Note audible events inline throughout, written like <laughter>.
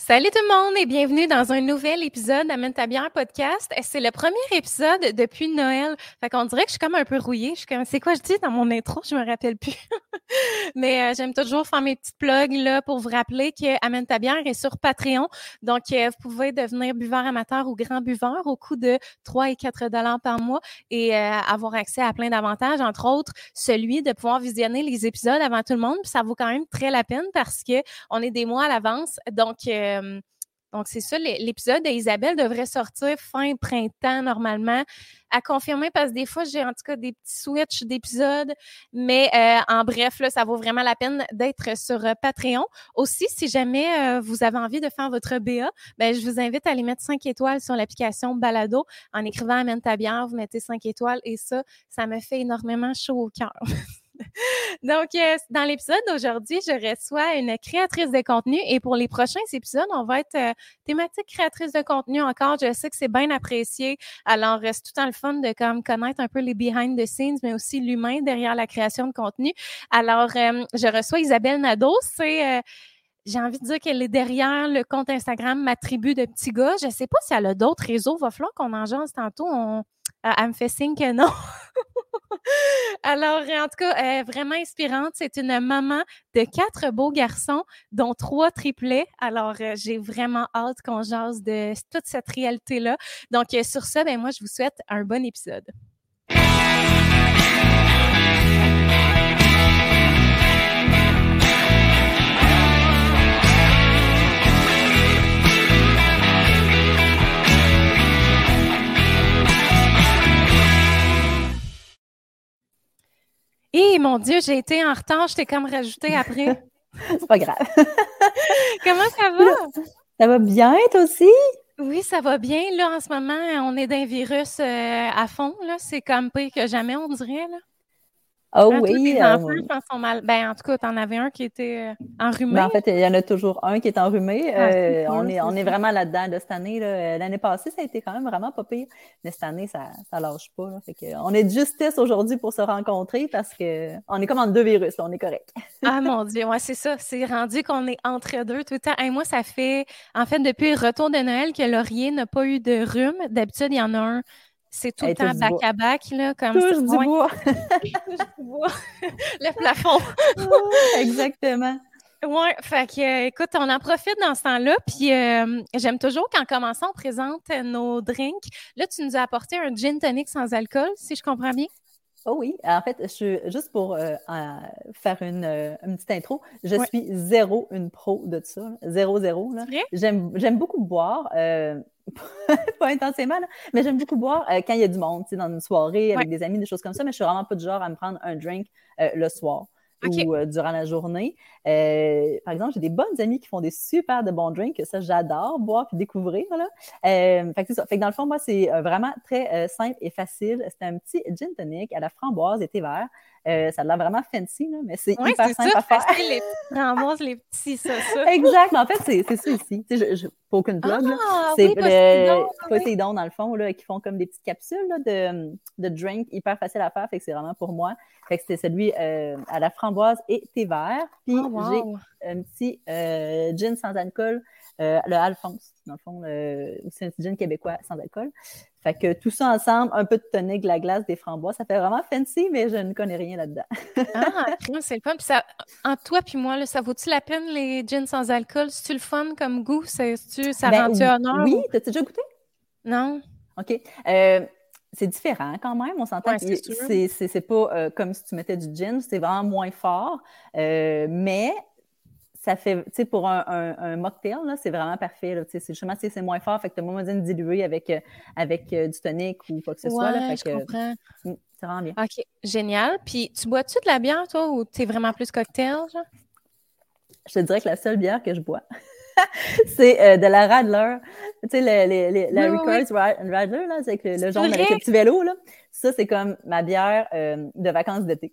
Salut tout le monde et bienvenue dans un nouvel épisode d'Amène ta bière podcast. C'est le premier épisode depuis Noël. Fait qu'on dirait que je suis comme un peu rouillée. Je suis comme, c'est quoi je dis dans mon intro? Je me rappelle plus. <laughs> Mais euh, j'aime toujours faire mes petites plugs là pour vous rappeler que Amène ta bière est sur Patreon. Donc, euh, vous pouvez devenir buveur amateur ou grand buveur au coût de 3 et 4 dollars par mois et euh, avoir accès à plein d'avantages, entre autres celui de pouvoir visionner les épisodes avant tout le monde. Puis ça vaut quand même très la peine parce que on est des mois à l'avance. Donc, donc, c'est ça, l'épisode d'Isabelle devrait sortir fin printemps normalement. À confirmer parce que des fois, j'ai en tout cas des petits switches d'épisodes. Mais euh, en bref, ça vaut vraiment la peine d'être sur euh, Patreon. Aussi, si jamais euh, vous avez envie de faire votre BA, ben, je vous invite à aller mettre 5 étoiles sur l'application Balado en écrivant Amène ta bière, vous mettez 5 étoiles et ça, ça me fait énormément chaud au cœur. <laughs> Donc, euh, dans l'épisode d'aujourd'hui, je reçois une créatrice de contenu et pour les prochains épisodes, on va être euh, thématique créatrice de contenu encore. Je sais que c'est bien apprécié. Alors, c'est tout le temps le fun de comme connaître un peu les behind the scenes, mais aussi l'humain derrière la création de contenu. Alors, euh, je reçois Isabelle Nadeau. C'est j'ai envie de dire qu'elle est derrière le compte Instagram Ma Tribu de Petits Gars. Je ne sais pas si elle a d'autres réseaux. Va falloir qu'on en jase tantôt. On, elle me fait signe que non. <laughs> Alors, en tout cas, vraiment inspirante. C'est une maman de quatre beaux garçons, dont trois triplets. Alors, j'ai vraiment hâte qu'on jase de toute cette réalité-là. Donc, sur ça, ben, moi, je vous souhaite un bon épisode. Et mon Dieu, j'ai été en retard, je t'ai comme rajouté après. <laughs> C'est pas grave. <laughs> Comment ça va? Ça va bien, toi aussi? Oui, ça va bien. Là, en ce moment, on est d'un virus euh, à fond. Là. C'est comme pire que jamais, on dirait. Là. Oh oui. Les enfants, pense, sont mal. Ben, en tout cas, tu en avais un qui était euh, enrhumé. Ben, en fait, il y en a toujours un qui est enrhumé. Ah, euh, on, est, on est vraiment là-dedans de cette année. Euh, l'année passée, ça a été quand même vraiment pas pire. Mais cette année, ça ne lâche pas. Fait que, on est de justesse aujourd'hui pour se rencontrer parce qu'on est comme en deux virus. on est correct. <laughs> ah mon Dieu, ouais, c'est ça. C'est rendu qu'on est entre deux tout le temps. Moi, ça fait, en fait, depuis le retour de Noël que Laurier n'a pas eu de rhume. D'habitude, il y en a un c'est tout le temps bac-à-bac, là, comme touche <laughs> du bois. bois. <laughs> le plafond. exactement. Oui, fait que, euh, écoute, on en profite dans ce temps-là. Puis, euh, j'aime toujours qu'en commençant, on présente nos drinks. Là, tu nous as apporté un gin tonic sans alcool, si je comprends bien. Oh oui, en fait, je, juste pour euh, faire une, une, petite intro, je suis zéro une pro de ça, zéro, zéro. J'aime beaucoup boire. <laughs> pas intensément, mais j'aime beaucoup boire euh, quand il y a du monde, dans une soirée, avec des amis, des choses comme ça, mais je suis vraiment pas du genre à me prendre un drink euh, le soir. ou euh, durant la journée. par exemple, j'ai des bonnes amies qui font des super de bons drinks, ça j'adore boire puis découvrir. Là. fait, que ça. fait que dans le fond, moi, c'est vraiment très simple et facile. C'est un petit gin tonic à la framboise et thé vert. Euh, ça a l'air vraiment fancy, là, mais c'est hyper simple à faire. les framboises, les petits, ça, ça. <laughs> exact, en fait, c'est ça ici. Tu sais, je, je, pas aucune blog. Ah, c'est oui, le dons, dans le fond, là, qui font comme des petites capsules là, de, de drink hyper facile à faire. Fait que c'est vraiment pour moi. Fait que c'était celui euh, à la framboise et thé vert. Puis oh, j'ai un petit euh, gin sans alcool, le Alphonse, dans le fond, c'est un petit gin québécois sans alcool. Fait que tout ça ensemble, un peu de tonic, de la glace, des framboises, ça fait vraiment fancy, mais je ne connais rien là-dedans. ah, c'est le fun. Puis ça, entre toi puis moi, là, ça vaut-tu la peine les gins sans alcool? C'est-tu le fun comme goût? Ça, ça ben, rend-tu honneur? Oui, t'as-tu déjà goûté? Non. OK. Euh, c'est différent quand même, on s'entend ouais, c'est pas euh, comme si tu mettais du gin, c'est vraiment moins fort, euh, mais ça fait, tu sais, pour un, un, mocktail, là, c'est vraiment parfait. Là, c'est justement, c'est moins fort, fait que tu as moins besoin de diluer avec, euh, avec euh, du tonic ou quoi que ce soit. Là, fait je comprends. Mm, c'est vraiment bien. OK, génial. Puis, tu bois-tu de la bière, toi, ou tu es vraiment plus cocktail, genre? Je te dirais que la seule bière que je bois, <laughs> c'est euh, de la Radler. Tu sais, le, le, la oui, Radler, là, c'est le, le jaune avec le petit vélo, là. Ça, c'est comme ma bière de vacances d'été.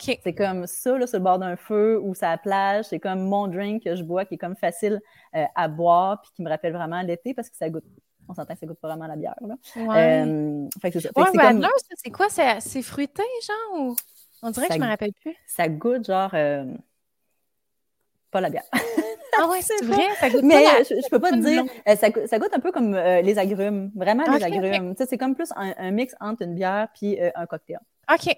C'est comme ça, là, sur le bord d'un feu ou sur la plage. C'est comme mon drink que je bois qui est comme facile euh, à boire puis qui me rappelle vraiment l'été parce que ça goûte. On s'entend que ça goûte pas vraiment la bière. Là. Ouais. Euh, fait que c'est. Ouais, comme... c'est quoi? C'est fruité, genre? Ou... On dirait que je me rappelle plus. Ça goûte genre. Euh... Pas la bière. Ah ouais, <laughs> c'est vrai, ça goûte Mais je, je, peux pas te dire, euh, ça, ça, goûte un peu comme euh, les agrumes, vraiment les agrumes. C'est comme plus un, mix entre une bière puis euh, un cocktail. OK.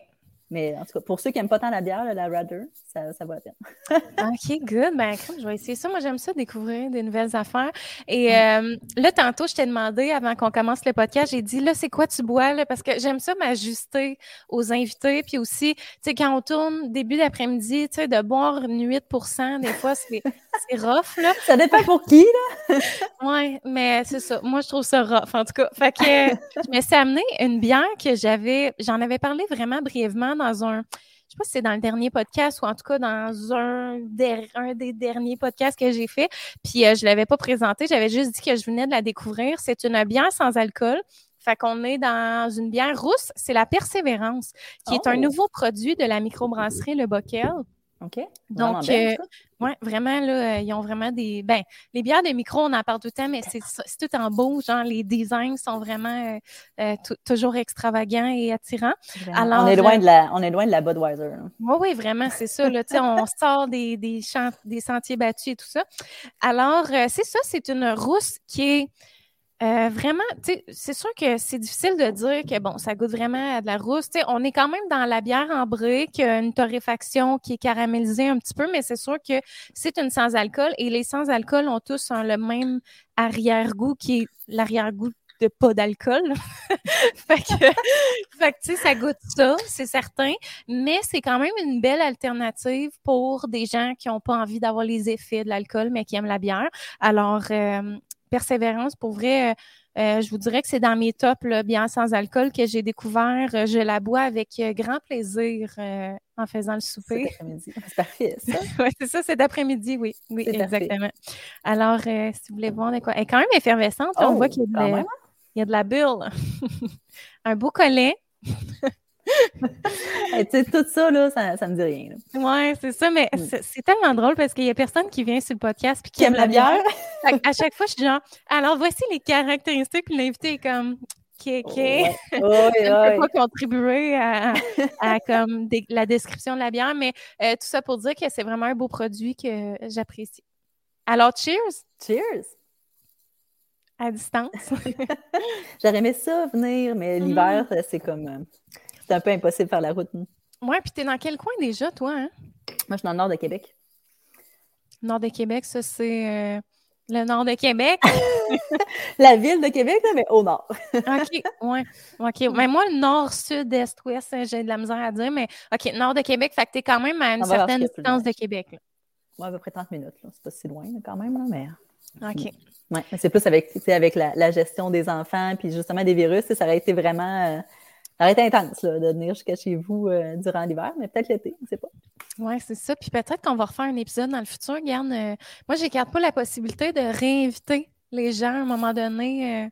Mais en tout cas, pour ceux qui n'aiment pas tant la bière, la Radler, ça, ça vaut la peine. <laughs> OK, good. Ben, je vais essayer ça. Moi, j'aime ça, découvrir des nouvelles affaires. Et euh, là, tantôt, je t'ai demandé, avant qu'on commence le podcast, j'ai dit, là, c'est quoi tu bois? Là? Parce que j'aime ça m'ajuster aux invités. Puis aussi, tu sais, quand on tourne début d'après-midi, tu sais, de boire une 8% des fois, c'est rough, là. Ça dépend pour qui, là? oui, mais c'est ça. Moi, je trouve ça rough, en tout cas. Fait que je me suis amené une bière que j'avais, j'en avais parlé vraiment brièvement dans un, je sais pas si c'est dans le dernier podcast ou en tout cas dans un, un des derniers podcasts que j'ai fait. Puis euh, je l'avais pas présenté, j'avais juste dit que je venais de la découvrir. C'est une bière sans alcool. Fait qu'on est dans une bière rousse, c'est la Persévérance, qui est un oh! nouveau produit de la microbrasserie Le Bockel. OK? Donc, euh, ouais, vraiment, là, euh, ils ont vraiment des. Ben, les bières de micro, on en parle tout le temps, mais c'est tout en beau. Genre, les designs sont vraiment euh, toujours extravagants et attirants. Alors, on, est loin de la, on est loin de la Budweiser. Oui, oui, vraiment, c'est ça. Là, on sort des, des, des sentiers battus et tout ça. Alors, c'est ça, c'est une rousse qui est euh, vraiment, c'est sûr que c'est difficile de dire que bon, ça goûte vraiment à de la rousse. on est quand même dans la bière en brique, une torréfaction qui est caramélisée un petit peu, mais c'est sûr que c'est une sans-alcool et les sans-alcool ont tous le même arrière-goût qui est l'arrière-goût de pas d'alcool. <laughs> fait que, fait que tu sais, ça goûte ça, c'est certain, mais c'est quand même une belle alternative pour des gens qui n'ont pas envie d'avoir les effets de l'alcool, mais qui aiment la bière. Alors, euh, persévérance, pour vrai, euh, euh, je vous dirais que c'est dans mes tops bien sans alcool que j'ai découvert. Euh, je la bois avec grand plaisir en faisant le souper. <laughs> C'est parfait, ça. <laughs> oui, c'est ça, c'est d'après-midi, oui. Oui, exactement. Alors, si vous voulez voir de quoi. Elle est quand même effervescente. on voit oh, qu'il y, hein? y, a de la bulle. <laughs> Un beau collet. Tout ça, là, ça, ça me dit rien. Oui, c'est ça, mais mm. c'est tellement drôle parce qu'il y a personne qui vient sur le podcast et qui, aime la bière. à chaque fois, je suis genre, alors voici les caractéristiques, puis l'invité est comme. OK, <laughs> je ne peux pas contribuer à, comme la description de la bière, mais euh, tout ça pour dire que c'est vraiment un beau produit que j'apprécie. Alors, cheers! Cheers! À distance. <laughs> J'aurais aimé ça venir, mais l'hiver, mm. c'est comme. Euh, c'est un peu impossible de faire la route. Ouais, puis t'es dans quel coin déjà, toi? Hein? Moi, je suis dans le nord de Québec. Nord de Québec, ça, c'est euh, le nord de Québec. <laughs> la ville de Québec, mais au nord. <laughs> OK, ouais. OK. Mais moi, le nord, sud, est, ouest, hein, j'ai de la misère à dire, mais OK, nord de Québec, fait que t'es quand même à une certaine distance de Québec. Là. à peu près 30 minutes. C'est pas si loin, quand même, là, mais. OK. Ouais, c'est plus avec, avec la, la, gestion des enfants, puis justement des virus, ça aurait été vraiment. Euh, ça aurait été intense là, de venir jusqu'à chez vous euh, durant l'hiver, mais peut-être l'été, on ne sait pas. Oui, c'est ça. Puis peut-être qu'on va refaire un épisode dans le futur. Garde, euh, moi, je n'écarte pas la possibilité de réinviter les gens à un moment donné, euh,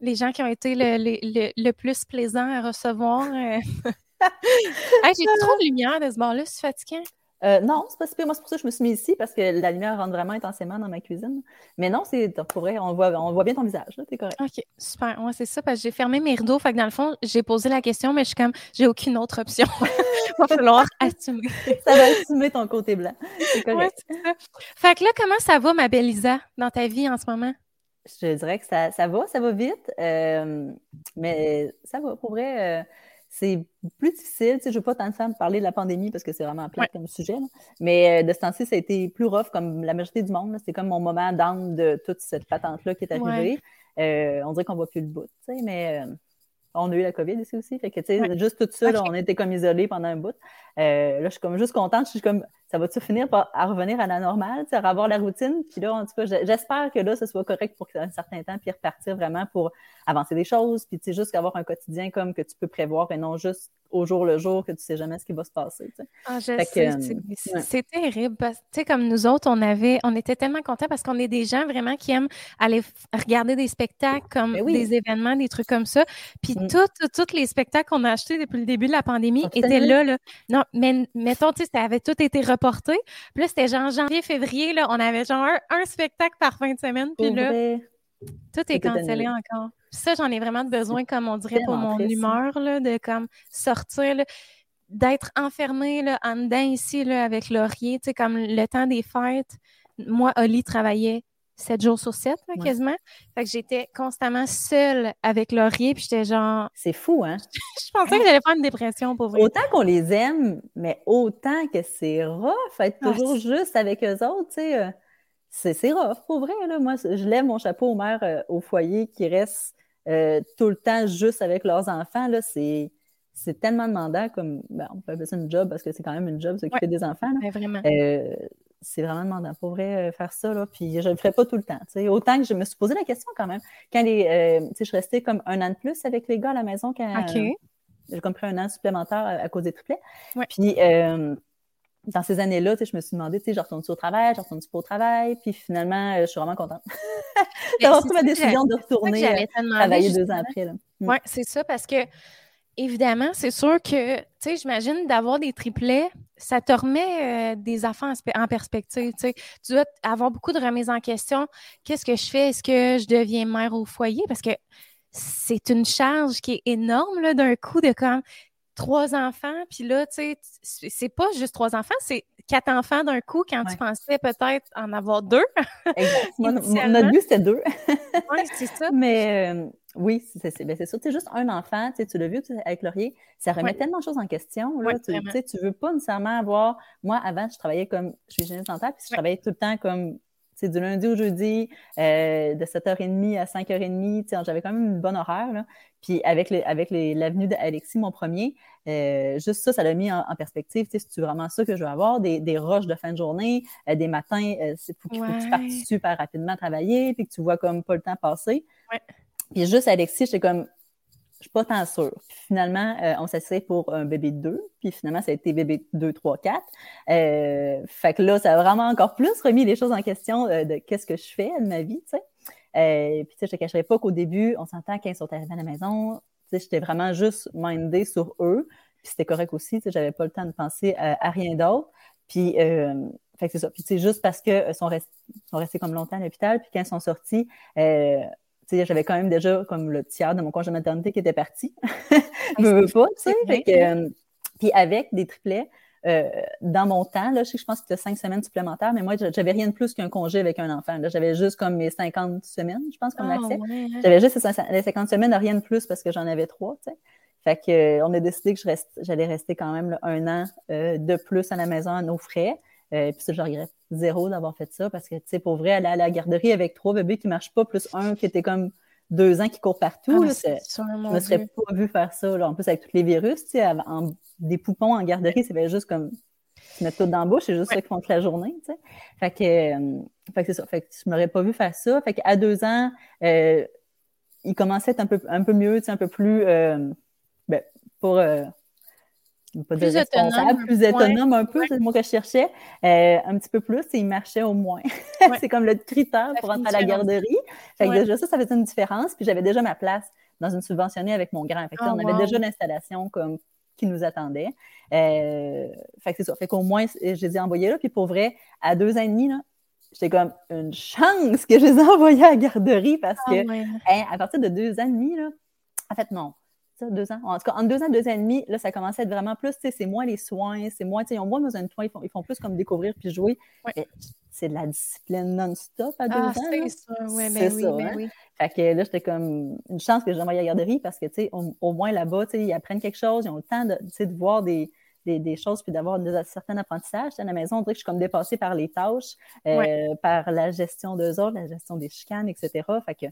les gens qui ont été le, plus plaisants à recevoir. <laughs> J'ai trop de lumière de ce bord-là, c'est fatigant. Euh, non, c'est pas super. Moi, c'est pour ça que je me suis mis ici, parce que la lumière rentre vraiment intensément dans ma cuisine. Mais non, c'est pour vrai, on voit, on voit bien ton visage, là, t'es correct. OK, super. Ouais, c'est ça, parce que j'ai fermé mes rideaux. Fait que dans le fond, j'ai posé la question, mais je suis comme, j'ai aucune autre option. <laughs> Il va falloir <laughs> assumer. ça va assumer ton côté blanc. C'est correct. ça. Fait que là, comment ça va, ma belle Lisa, dans ta vie en ce moment? Je dirais que ça, ça va, ça va vite. Euh, mais ça va, pour vrai. Euh, c'est plus difficile. Tu sais, je ne veux pas tant de parler de la pandémie parce que c'est vraiment plat comme sujet. Mais euh, de ce temps-ci, ça a été plus rough comme la majorité du monde. C'est comme mon moment d'âme de toute cette patente-là qui est arrivée. Euh, on dirait qu'on ne voit plus le bout. Tu sais, mais euh, on a eu la COVID ici aussi. Fait que, tu sais, juste tout ça, on était comme isolés pendant un bout. là, je suis comme juste contente. Je suis comme, ça va-tu finir par à revenir à la normale, à avoir la routine? Puis là, en tout cas, j'espère que là, ce soit correct pour un certain temps, puis repartir vraiment pour avancer des choses, puis tu sais, juste avoir un quotidien comme que tu peux prévoir et non juste au jour le jour que tu sais jamais ce qui va se passer. Ah, c'est terrible. Tu sais, comme nous autres, on avait, on était tellement contents parce qu'on est des gens vraiment qui aiment aller regarder des spectacles comme ben des événements, des trucs comme ça. Puis mm. tous les spectacles qu'on a achetés depuis le début de la pandémie étaient là, là. Non, mais mettons, tu sais, ça avait tout été reporté. Puis là, c'était genre janvier, février, là, on avait genre un, spectacle par fin de semaine. Puis là, tout est cancellé encore. ça, j'en ai vraiment besoin, comme on dirait, pour mon humeur, là, de comme sortir, d'être enfermé là, en dedans ici là, avec Laurier, tu sais, comme le temps des fêtes moi, Oli travaillait sept jours sur sept, quasiment. Fait que j'étais constamment seule avec Laurier, puis j'étais genre. <laughs> C'est fou, hein? <laughs> je pensais que j'allais faire une dépression pour vrai. Autant qu'on les aime, mais autant que c'est rough, être ah, toujours juste avec eux autres, tu sais. Euh, c'est rough, pour vrai, là. Moi, je lève mon chapeau aux mères euh, au foyer qui restent euh, tout le temps juste avec leurs enfants, là. C'est c'est tellement demandant comme ben, on peut appeler ça une job parce que c'est quand même une job s'occuper des enfants. Là. vraiment c'est vraiment demandant. Pour vrai, euh, faire ça, là, puis je ne le ferai pas tout le temps. Autant que je me suis posé la question quand même. Quand les, euh, je restée comme un an de plus avec les gars à la maison quand j'ai compris un an supplémentaire à, cause des triplets. Puis euh, dans ces années-là, je me suis demandé, je retourne-tu au travail, je retourne-tu pas au travail, puis finalement, je suis vraiment contente <laughs> d'avoir pris ma décision de retourner travailler deux ans après. Oui, c'est ça, parce que évidemment, c'est sûr que, tu sais, j'imagine d'avoir des triplets, ça te remet euh, des affaires en, perspective. Tu dois avoir beaucoup de remises en question. Qu'est-ce que je fais? Est-ce que je deviens mère au foyer? Parce que c'est une charge qui est énorme d'un coup de comme trois enfants. Puis là, tu sais, c'est pas juste trois enfants, c'est quatre enfants d'un coup quand tu pensais peut-être en avoir deux. <laughs> exact. notre but, c'était deux. oui, <laughs> c'est ça. Mais euh, oui, c'est ben, sûr. C'est juste un enfant, tu l'as vu avec Laurier, ça remet tellement de choses en question. Là, tu ne veux pas nécessairement avoir. Moi, avant, je travaillais comme. Je suis génie dentaire, puis je travaillais tout le temps comme c'est du lundi au jeudi, euh, de 7h30 à 5h30. J'avais quand même une bonne horaire. Là. Puis avec, avec l'avenue d'Alexis, mon premier, euh, juste ça, ça l'a mis en, perspective. C'est vraiment ça que je veux avoir, des, des roches de fin de journée, euh, des matins, c'est faut, que tu partes super rapidement travailler, puis que tu vois comme pas le temps passer. Puis juste Alexis, j'étais comme, je suis pas tant sûre. Puis finalement, euh, on s'est pour un bébé de deux. Puis finalement, ça a été bébé 2, 3, 4. fait que là, ça a vraiment encore plus remis les choses en question euh, de qu'est-ce que je fais de ma vie, tu sais. Euh, puis tu sais, je te cacherai pas qu'au début, on s'entend quand ils sont arrivés à la maison, tu sais, j'étais vraiment juste mindée sur eux. Puis c'était correct aussi, tu sais, j'avais pas le temps de penser à, rien d'autre. Puis, fait que c'est ça. Puis tu sais, juste parce qu'ils sont, sont restés comme longtemps à l'hôpital, puis quand ils sont sortis, j'avais quand même déjà comme le tiers de mon congé de maternité qui était parti. <laughs> je veux pas, tu sais. Euh, puis avec des triplets, euh, dans mon temps, là, je, je pense que c'était cinq semaines supplémentaires, mais moi, j'avais rien de plus qu'un congé avec un enfant. J'avais juste comme mes 50 semaines, je pense, comme ah, accès. Hein. J'avais juste les 50 semaines, rien de plus parce que j'en avais trois, tu sais. Fait que, euh, on a décidé que j'allais rester quand même un an de plus à la maison à nos frais. Euh, puis ça, je regrette zéro d'avoir fait ça parce que, tu sais, pour vrai, aller à la garderie avec trois bébés qui marchent pas, plus un qui était comme deux ans qui court partout, ah, je me serais pas vu faire ça. Là. En plus, avec tous les virus, tu sais, des poupons en garderie, c'est juste comme se mettre tout dans la bouche, c'est juste ça qu'ils font toute la journée, tu sais. Fait que, euh, fait que c'est ça. Fait que je m'aurais pas vu faire ça. Fait qu'à deux ans, euh, il commençait à être un peu, un peu mieux, tu sais, un peu plus, euh, ben, pour, euh, pas plus autonome, plus autonome un peu, c'est le mot que je cherchais, euh, un petit peu plus, et il marchait au moins. <laughs> c'est comme le critère pour rentrer à la garderie. Fait que déjà ça, ça faisait une différence. Puis j'avais déjà ma place dans une subventionnée avec mon grand. Fait que, on oh, avait déjà l'installation comme qui nous attendait. Euh, fait que c'est ça. Fait qu'au moins, je les ai envoyés là. Puis pour vrai, à deux ans et demi, là, j'étais comme une chance que je les ai envoyés à la garderie parce ah, que hein, à partir de deux ans et demi, là, en fait, non deux ans. En tout cas, en deux ans, deux ans et demi, là, ça commençait à être vraiment plus, c'est moins les soins, c'est moins, ils ont moins besoin de toi, ils font, ils font plus comme découvrir puis jouer. C'est de la discipline non-stop à deux ah, ans. C'est ça, oui, ben oui, ben hein. oui. Fait que là, j'étais comme une chance que j'ai envoyé à la garderie parce que, tu sais, au, moins là-bas, tu sais, ils apprennent quelque chose, ils ont le temps de, de voir des, des, des, choses puis d'avoir certains apprentissages. À la maison, on dirait que je suis comme dépassée par les tâches, euh, par la gestion d'eux autres, la gestion des chicanes, etc. Fait que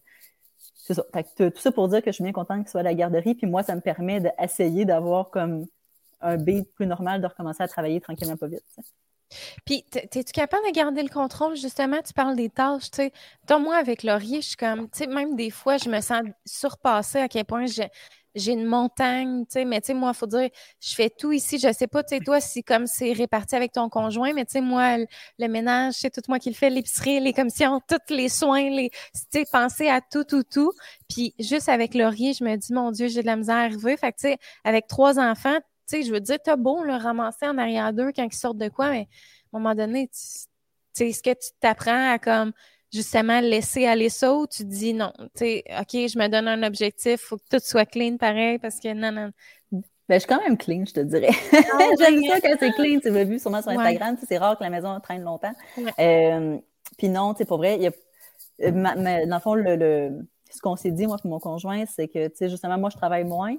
c'est ça. tout ça pour dire que je suis bien contente qu'il soit à la garderie. Puis moi, ça me permet d'essayer d'avoir comme un beat plus normal de recommencer à travailler tranquillement pas vite. Puis, es-tu capable de garder le contrôle, justement? Tu parles des tâches, tu sais. moi, avec Laurier, je suis comme, tu sais, même des fois, je me sens surpassée à quel point j'ai j'ai une montagne, tu sais, mais tu sais, moi, il faut dire, je fais tout ici. Je sais pas, tu sais, toi, si comme c'est réparti avec ton conjoint, mais tu sais, moi, le, ménage, c'est tout moi qui le fais, l'épicerie, les commissions, tous les soins, les, tu sais, penser à tout, tout, tout. Puis juste avec Laurier, je me dis, mon Dieu, j'ai de la misère à. Fait que, tu sais, avec trois enfants, tu sais, je veux dire, t'as beau le ramasser en arrière d'eux quand ils sortent de quoi, mais à un moment donné, tu sais, est-ce que tu t'apprends à comme justement laisser aller ça ou tu dis non, tu sais, OK, je me donne un objectif, faut que tout soit clean pareil parce que non, non. Ben, je suis quand même clean, je te dirais. Ah, <laughs> J'aime ça quand c'est clean. Tu l'as vu sûrement sur Instagram. C'est rare que la maison traîne longtemps. Euh, puis non, tu sais, pour vrai, il y a, euh, dans le fond, le, ce qu'on s'est dit, moi et mon conjoint, c'est que, tu sais, justement, moi, je travaille moins,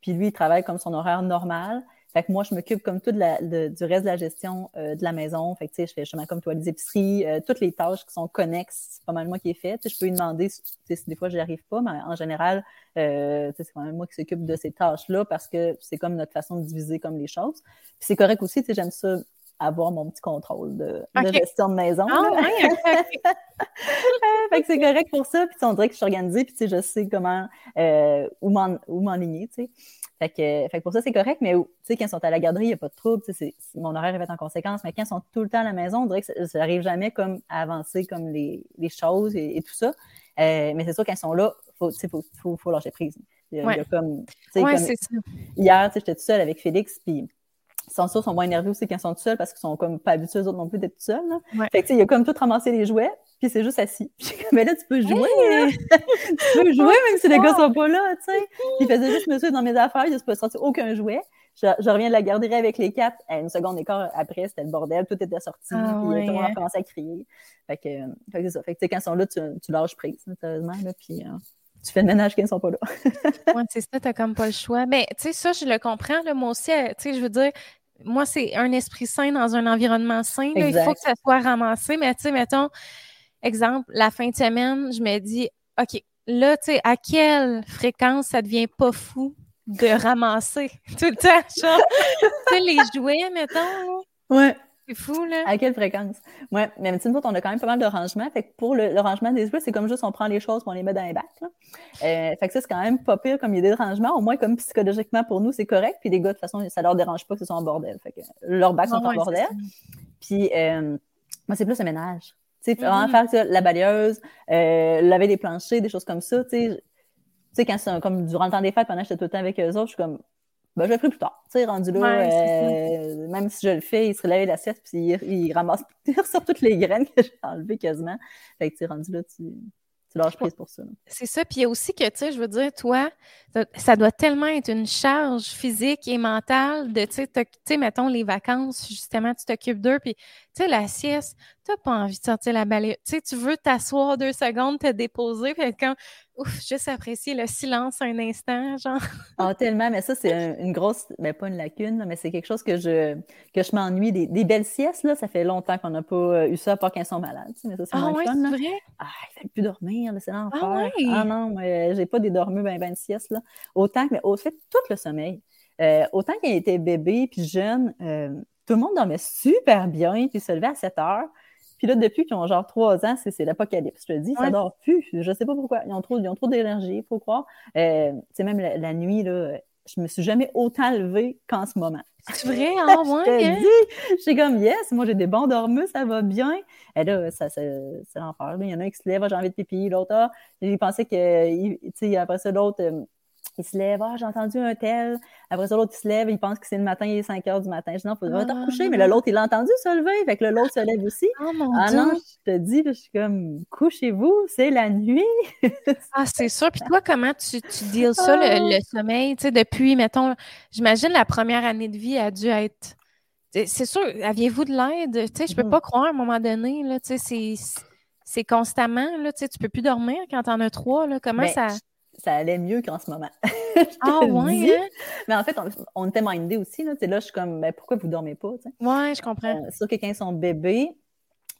puis lui, il travaille comme son horaire normal. Fait que moi, je m'occupe comme tout de du reste de la gestion euh, de la maison. Fait que, tu sais, je fais justement comme toi les épiceries, euh, toutes les tâches qui sont connexes, c'est pas mal moi qui ai fait. je peux lui demander si, si des fois je n'y arrive pas, mais en général, euh, c'est quand même moi qui s'occupe de ces tâches-là parce que c'est comme notre façon de diviser comme les choses. Puis c'est correct aussi, tu sais, j'aime ça avoir mon petit contrôle de, gestion de maison. Ah, <laughs> fait que c'est correct pour ça. Puis on dirait que je suis organisée, puis tu sais, je sais comment euh, où m'enligner, tu sais. Fait que, fait que pour ça, c'est correct, mais quand ils sont à la garderie, il n'y a pas de trouble. Mon horaire est fait en conséquence, mais quand ils sont tout le temps à la maison, on dirait que ça n'arrive jamais comme à avancer comme les, les choses et, tout ça. Euh, mais c'est sûr, quand ils sont là, il faut, faut, faut, lâcher prise. Il y a, comme, comme hier, j'étais toute seule avec Félix, puis sont sûrs, sont moins énervés aussi quand ils sont tout seuls parce qu'ils sont comme pas habitués eux autres non plus d'être tout seuls. Fait que, il a comme tout ramassé les jouets, puis c'est juste assis. <laughs> mais là, tu peux jouer. <laughs> Tu peux jouer même si les gars sont pas là, tu sais. il faisait juste monsieur dans mes affaires, il se peut sortir aucun jouet. Je, reviens de la garderie avec les quatre. une seconde et quart après, c'était le bordel. Tout était sorti. Ah, puis tout le monde a commencé à crier. Fait que, fait que c'est ça. Fait que, quand ils sont là, tu, tu lâches prise, sérieusement. Là, puis, euh, tu fais le ménage quand ils sont pas là. <laughs> oui, c'est ça, t'as comme pas le choix. Mais, tu sais, ça, je le comprends, là, moi aussi, euh, tu sais, je veux dire, moi, c'est un esprit sain dans un environnement sain. il faut que ça soit ramassé. Mais, tu sais, mettons, exemple, la fin de semaine, je me dis, OK, là, tu sais, à quelle fréquence ça devient pas fou de ramasser <laughs> tout le temps, tu sais, les jouets, mettons. Ouais. C'est fou, là. À quelle fréquence? Ouais, mais tu sais, on a quand même pas mal de rangements. Fait que pour le, rangement des jouets, c'est comme juste on prend les choses, on les met dans les bacs. Là. Euh, fait que ça, c'est quand même pas pire comme idée de rangement. Au moins, comme psychologiquement pour nous, c'est correct. Puis les gars, de toute façon, ça leur dérange pas que ce soit en bordel. Fait que leurs bacs sont en bordel. Puis euh, moi, c'est plus le ménage. Tu sais, vraiment mm-hmm. faire la balayeuse, euh, laver les planchers, des choses comme ça. Tu sais, quand c'est comme durant le temps des fêtes, pendant que j'étais tout le temps avec eux autres, je suis comme, ben, je le ferai plus tard. Tu sais, rendu là, euh, même si je le fais, il se relève l'assiette, puis il, il ramasse, <laughs> il ressort toutes les graines que j'ai enlevées quasiment. Fait que, tu rendu là, tu, tu lâches prise pour ça. C'est ça. Puis il y a aussi que, tu sais, je veux dire, toi, ça doit tellement être une charge physique et mentale de, tu sais, mettons, les vacances, justement, tu t'occupes d'eux, puis, tu sais, la sieste, tu n'as pas envie de sortir la balai. Tu sais, tu veux t'asseoir deux secondes, te déposer, puis quand ouf, juste apprécier le silence un instant, genre. Ah, tellement, mais ça, c'est une grosse, mais ben, pas une lacune, mais c'est quelque chose que je, que je m'ennuie. Des, des, belles siestes, là, ça fait longtemps qu'on n'a pas euh, eu ça, à part qu'ils sont malades, mais ça, c'est ah, ouais, fun, là. vrai? Ah, il fait plus dormir, c'est ah l'enfer. Ah, ouais? ah non, mais j'ai pas des dormeux ben, ben de sieste, là. Autant que, mais au fait, tout le sommeil. Euh, autant qu'il était bébé puis jeune, euh, tout le monde dormait super bien, puis se levait à 7 heures. Puis là, depuis qu'ils ont genre trois ans, c'est l'apocalypse. Je te dis, ça dort plus. Je sais pas pourquoi. Ils ont trop, ils ont trop d'énergie, il faut croire. Euh, tu même la, nuit, là, je me suis jamais autant levée qu'en ce moment. C'est vrai, <laughs> hein, ouais. je te hein? dis, je suis comme, yes, moi j'ai des bons dormeux, ça va bien. Et là, ça, c'est l'enfer. Il y en a un qui se lève, j'ai envie de pipi, l'autre, ah, il pensait que, tu sais, après ça, l'autre, il se lève, ah, j'ai entendu un tel. Après ça, l'autre, il se lève, il pense que c'est le matin, il est 5 heures du matin. Je dis, non, faut ah, te coucher. Mais l'autre, il l'a entendu se lever. Fait que l'autre se lève aussi. Oh, mon ah Dieu. non, je te dis, je suis comme, couchez-vous, c'est la nuit. <laughs> ah, c'est sûr. Puis toi, comment tu, tu deals ça, le, ah. sommeil? Tu sais, depuis, mettons, j'imagine la première année de vie a dû être. C'est sûr, aviez-vous de l'aide? Tu sais, je peux mm-hmm. pas croire à un moment donné, là, tu sais, c'est constamment, là, tu sais, tu peux plus dormir quand t'en as trois, là. Comment ben, ça ça allait mieux qu'en ce moment. <laughs> ah ouais? Hein? Mais en fait, on, était mindé aussi. Là, là je suis comme, ben, pourquoi vous ne dormez pas? Oui, Ouais, je comprends. Euh, sur que quand ils sont bébés,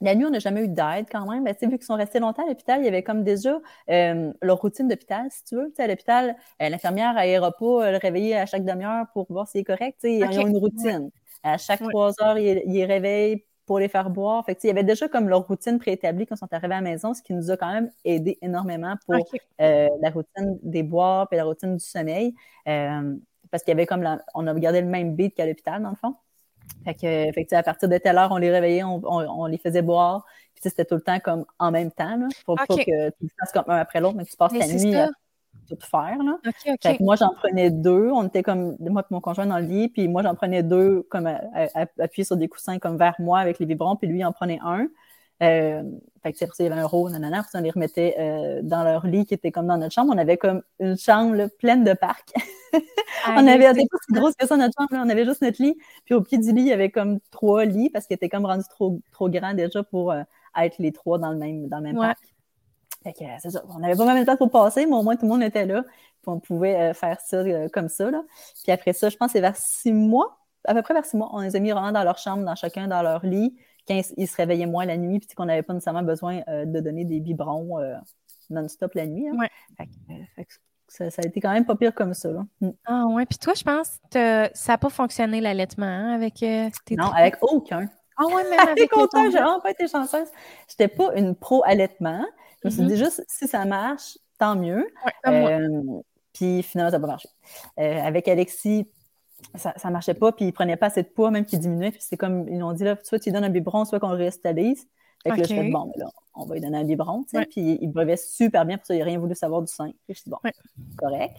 la nuit, on n'a jamais eu d'aide quand même. Ben, vu qu'ils sont restés longtemps à l'hôpital, il y avait comme déjà euh, leur routine d'hôpital, si tu veux. à l'hôpital, euh, l'infirmière n'aérait pas le réveiller à chaque demi-heure pour voir s'il est correct. Ils ont une routine. À chaque trois heures, ils, ils réveillent pour les faire boire. Fait il y avait déjà comme leur routine préétablie quand ils sont arrivés à la maison, ce qui nous a quand même aidé énormément pour euh, la routine des boires et la routine du sommeil. Euh, parce qu'il y avait comme on a gardé le même beat qu'à l'hôpital, dans le fond. Fait que, fait à partir de telle heure, on les réveillait, on, les faisait boire. Puis c'était tout le temps comme en même temps, là, pour pas que tu fasses comme un après l'autre, mais tu passes ta nuit tout faire. Là. Fait que moi, j'en prenais deux. On était comme, moi et mon conjoint dans le lit, puis moi, j'en prenais deux comme appuyés sur des coussins comme vers moi avec les vibrons, puis lui en prenait un. Euh, fait que, il y avait un rôle, nanana, puis on les remettait euh, dans leur lit qui était comme dans notre chambre. On avait comme une chambre pleine de parcs. Ah, <laughs> on avait, pas si grosse que ça, notre chambre, on avait juste notre lit. Puis au pied du lit, il y avait comme trois lits parce qu'il était comme rendu trop, trop grand déjà pour euh, être les trois dans le même, dans le même parc. Fait que c'est ça. On n'avait pas même temps pour passer, mais au moins tout le monde était là. Puis on pouvait faire ça comme ça. Là. Puis après ça, je pense que c'est vers six mois, à peu près vers six mois, on les a mis vraiment dans leur chambre, dans chacun dans leur lit quand ils se réveillaient moins la nuit, puis qu'on n'avait pas nécessairement besoin euh, de donner des biberons euh, non-stop la nuit. Hein. Euh, ça, a été quand même pas pire comme ça. Mm. Ah ouais, puis toi, je pense que ça n'a pas fonctionné l'allaitement hein, avec tes Non, avec aucun. Ah ouais, même <laughs> avec aucun, j'ai vraiment pas été chanceuse. J'étais pas une pro-allaitement. Je me suis dit juste, si ça marche, tant mieux. puis finalement, ça n'a pas marché. avec Alexis, ça, ça marchait pas, puis il prenait pas assez de poids, même qu'il diminuait. Puis c'est comme, ils ont dit, là, soit tu lui donnes un biberon, soit qu'on le réstabilise. Fait que là, je fais, bon, là, on va lui donner un biberon, tu sais. Puis il buvait super bien, pour ça, il n'a rien voulu savoir du sein. Puis je dis, bon, correct.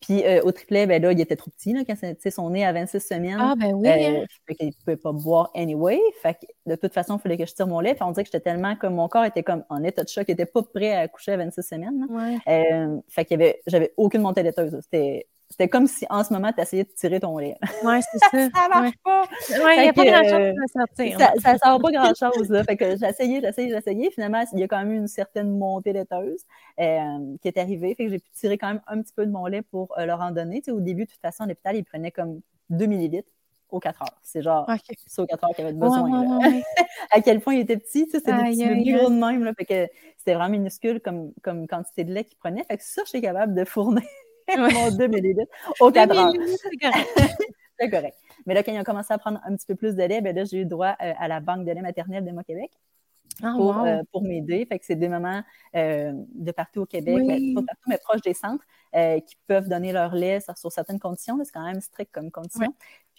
Puis euh, au triplet, ben là, il était trop petit, là, quand c'est son nez à 26 semaines. Ah, ben oui. Euh, hein. qu'il ne pouvait pas boire anyway. Fait que de toute façon, il fallait que je tire mon lait. Puis on dirait que j'étais tellement comme mon corps était comme en état de choc, il n'était pas prêt à accoucher à 26 semaines. Ouais. Euh, fait qu'il y avait, j'avais aucune montée laiteuse. C'était c'était comme si en ce moment, tu essayais de tirer ton lait. Oui, c'est ça. <laughs> ça marche pas. Il n'y a pas grand-chose à sortir. Ça ne sort pas <laughs> grand-chose. Fait que j'ai essayé, j'ai essayé, j'ai essayé. Finalement, il y a quand même une certaine montée laiteuse euh, qui est arrivée. Fait que j'ai pu tirer quand même un petit peu de mon lait pour euh, leur en donner. Au début, de toute façon, l'hôpital, il prenait comme 2 millilitres aux 4 heures. C'est genre, c'est aux 4 heures qu'il avait besoin. <laughs> à quel point il était petit, c'était des petits gros de même. Là, fait que c'était vraiment minuscule comme, comme quantité de lait qu'il prenait. Fait que ça, je suis capable de fournir <laughs> mon 2 millilitres au 4 heures. <laughs> C'est correct. Mais là, quand il a commencé à prendre un petit peu plus de lait, ben là, j'ai eu droit euh, à la banque de lait maternelle de Moi-Québec. Ah, pour, euh, pour m'aider. Fait que c'est des mamans euh, de partout au Québec, ben, pas partout, mais proches des centres, qui peuvent donner leur lait sur, certaines conditions. C'est quand même strict comme condition.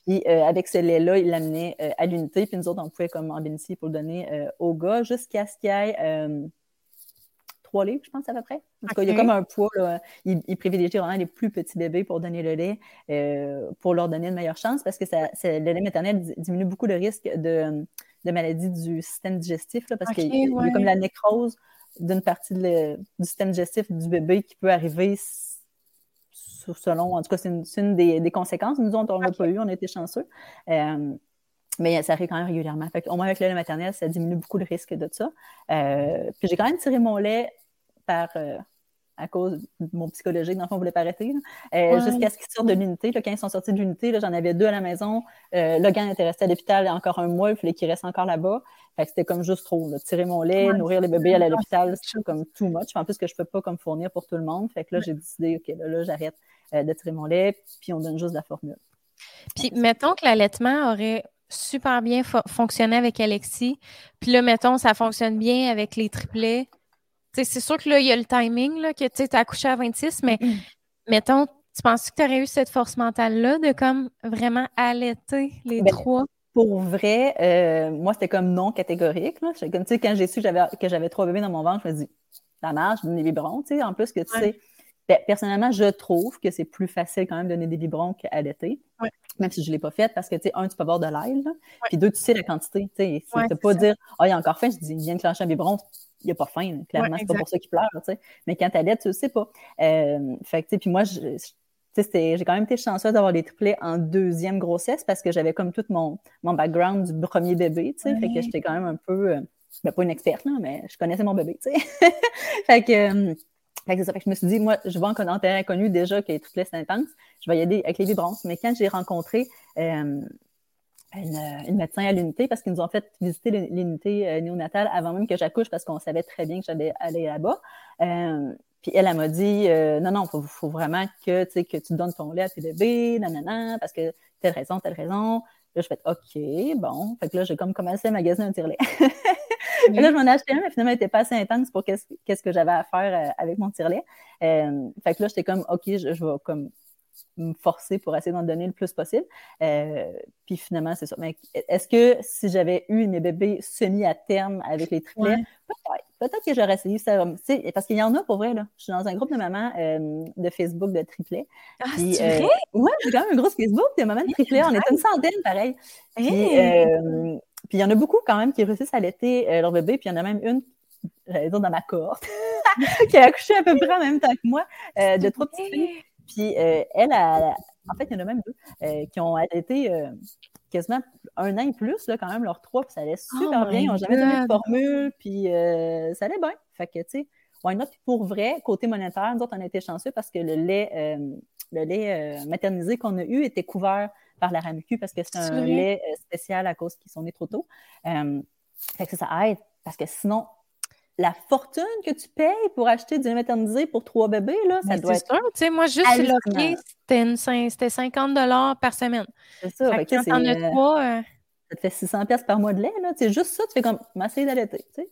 Puis avec ce lait-là, ils l'amenaient à l'unité. Puis nous autres, on pouvait comme en bénéficier pour le donner aux gars jusqu'à ce qu'il y ait trois livres, je pense, à peu près. En tout cas, il y a comme un poids. Là. Il, privilégie vraiment les plus petits bébés pour donner le lait, euh, pour leur donner une meilleure chance, parce que ça, le lait maternel diminue beaucoup le risque de, de maladie du système digestif, là, parce qu'il y a comme la nécrose d'une partie du système digestif du bébé qui peut arriver selon, en tout cas, c'est une, des, conséquences. Nous, on n'en a pas eu, on a été chanceux. Euh, mais ça arrive quand même régulièrement. Fait au moins avec le lait maternel, ça diminue beaucoup le risque de ça. Euh, puis j'ai quand même tiré mon lait par euh, à cause de mon psychologique, dans le fond, ne voulait pas arrêter. Euh, jusqu'à ce qu'ils sortent de l'unité. Quand ils sont sortis de l'unité, j'en avais deux à la maison. Euh, Logan était resté à l'hôpital encore un mois, il fallait qu'il reste encore là-bas. c'était comme juste trop. Tirer mon lait, nourrir les bébés à l'hôpital, c'est comme too much. En plus que je peux pas comme fournir pour tout le monde. Fait que là, j'ai décidé, OK, là, là j'arrête de tirer mon lait, puis on donne juste la formule. Puis mettons que l'allaitement aurait super bien fonctionné avec Alexis. Puis là, mettons, ça fonctionne bien avec les triplets. C'est sûr que là, il y a le timing, là, que tu as accouché à 26, mais mm-hmm. mettons, tu penses que tu aurais eu cette force mentale-là de comme vraiment allaiter les ben, trois? Pour vrai, euh, moi, c'était comme non catégorique. Là. Comme, quand j'ai su que j'avais trois bébés dans mon ventre, je me dis, ça marche, je donne des biberons. En plus que, tu sais, ben, personnellement, je trouve que c'est plus facile quand même de donner des biberons qu'allaiter. Ouais même si je ne l'ai pas faite, parce que, tu sais, un, tu peux avoir de l'ail, puis deux, tu sais la quantité, tu sais, tu peux pas dire, ah, oh, il y a encore faim, je dis, il vient de clencher un biberon, il n'y a pas faim, clairement, c'est pas pour ça qu'il pleure, tu sais, mais quand tu allaites, tu le sais pas. Euh, fait que, tu sais, puis moi, je, j'ai quand même été chanceuse d'avoir les triplets en deuxième grossesse parce que j'avais comme tout mon, mon background du premier bébé, tu sais, fait que j'étais quand même un peu, euh, ben, pas une experte, là, mais je connaissais mon bébé, tu sais. <laughs> fait que, euh, que, ça, fait que je me suis dit, moi, je vois en terrain inconnu déjà que les triplets, c'est intense. Je vais y aller avec les vibrances. Mais quand j'ai rencontré euh, une, médecin à l'unité, parce qu'ils nous ont fait visiter l'unité euh, néonatale avant même que j'accouche, parce qu'on savait très bien que j'allais aller là-bas. Euh, puis elle, elle m'a dit, non, non, il faut, vraiment que, que tu donnes ton lait à tes bébés, nanana, parce que telle raison, telle raison. Là, je fais OK, bon. Fait que là, j'ai comme commencé à magasiner un <laughs> tire-lait. <laughs> là, je m'en ai acheté un, mais finalement, il n'était pas assez intense pour qu'est-ce que j'avais à faire avec mon tire-lait. fait que là, j'étais comme OK, je, je vais comme me forcer pour essayer d'en donner le plus possible. Euh, puis finalement, c'est ça. Mais est-ce que si j'avais eu mes bébés semi à terme avec les triplets, peut-être, peut-être que j'aurais essayé ça. Parce qu'il y en a pour vrai, là. Je suis dans un groupe de mamans euh, de Facebook de triplets. Ah, c'est euh, vrai? Ouais, j'ai quand même un gros Facebook de mamans de triplets. On est une centaine, pareil. Puis, il y en a beaucoup quand même qui réussissent à allaiter leur bébé. Puis il y en a même une j'allais dire dans ma cohorte, <laughs> qui a accouché à peu près en même temps que moi, de trois petites filles. Puis euh, elle, a, en fait, il y en a même deux euh, qui ont euh, quasiment un an et plus, là, quand même, leurs trois, puis ça allait super oh bien. Ils n'ont jamais donné de formule, puis euh, ça allait bien. Fait que, tu sais, why not? pour vrai, côté monétaire, nous autres, on a été chanceux parce que le lait, euh, le lait euh, maternisé qu'on a eu était couvert par la RAMQ parce que c'est un lait spécial à cause qu'ils sont nés trop tôt. fait que ça aide parce que sinon, la fortune que tu payes pour acheter du lait maternisé pour trois bébés, là, ça doit être. Tu sais, moi, juste c'était 50 par semaine. C'est ça. Fait quand t'en as euh, trois. Euh, ça te fait 600 par mois de lait, là. C'est juste ça, tu fais comme m'essayer d'allaiter, tu sais.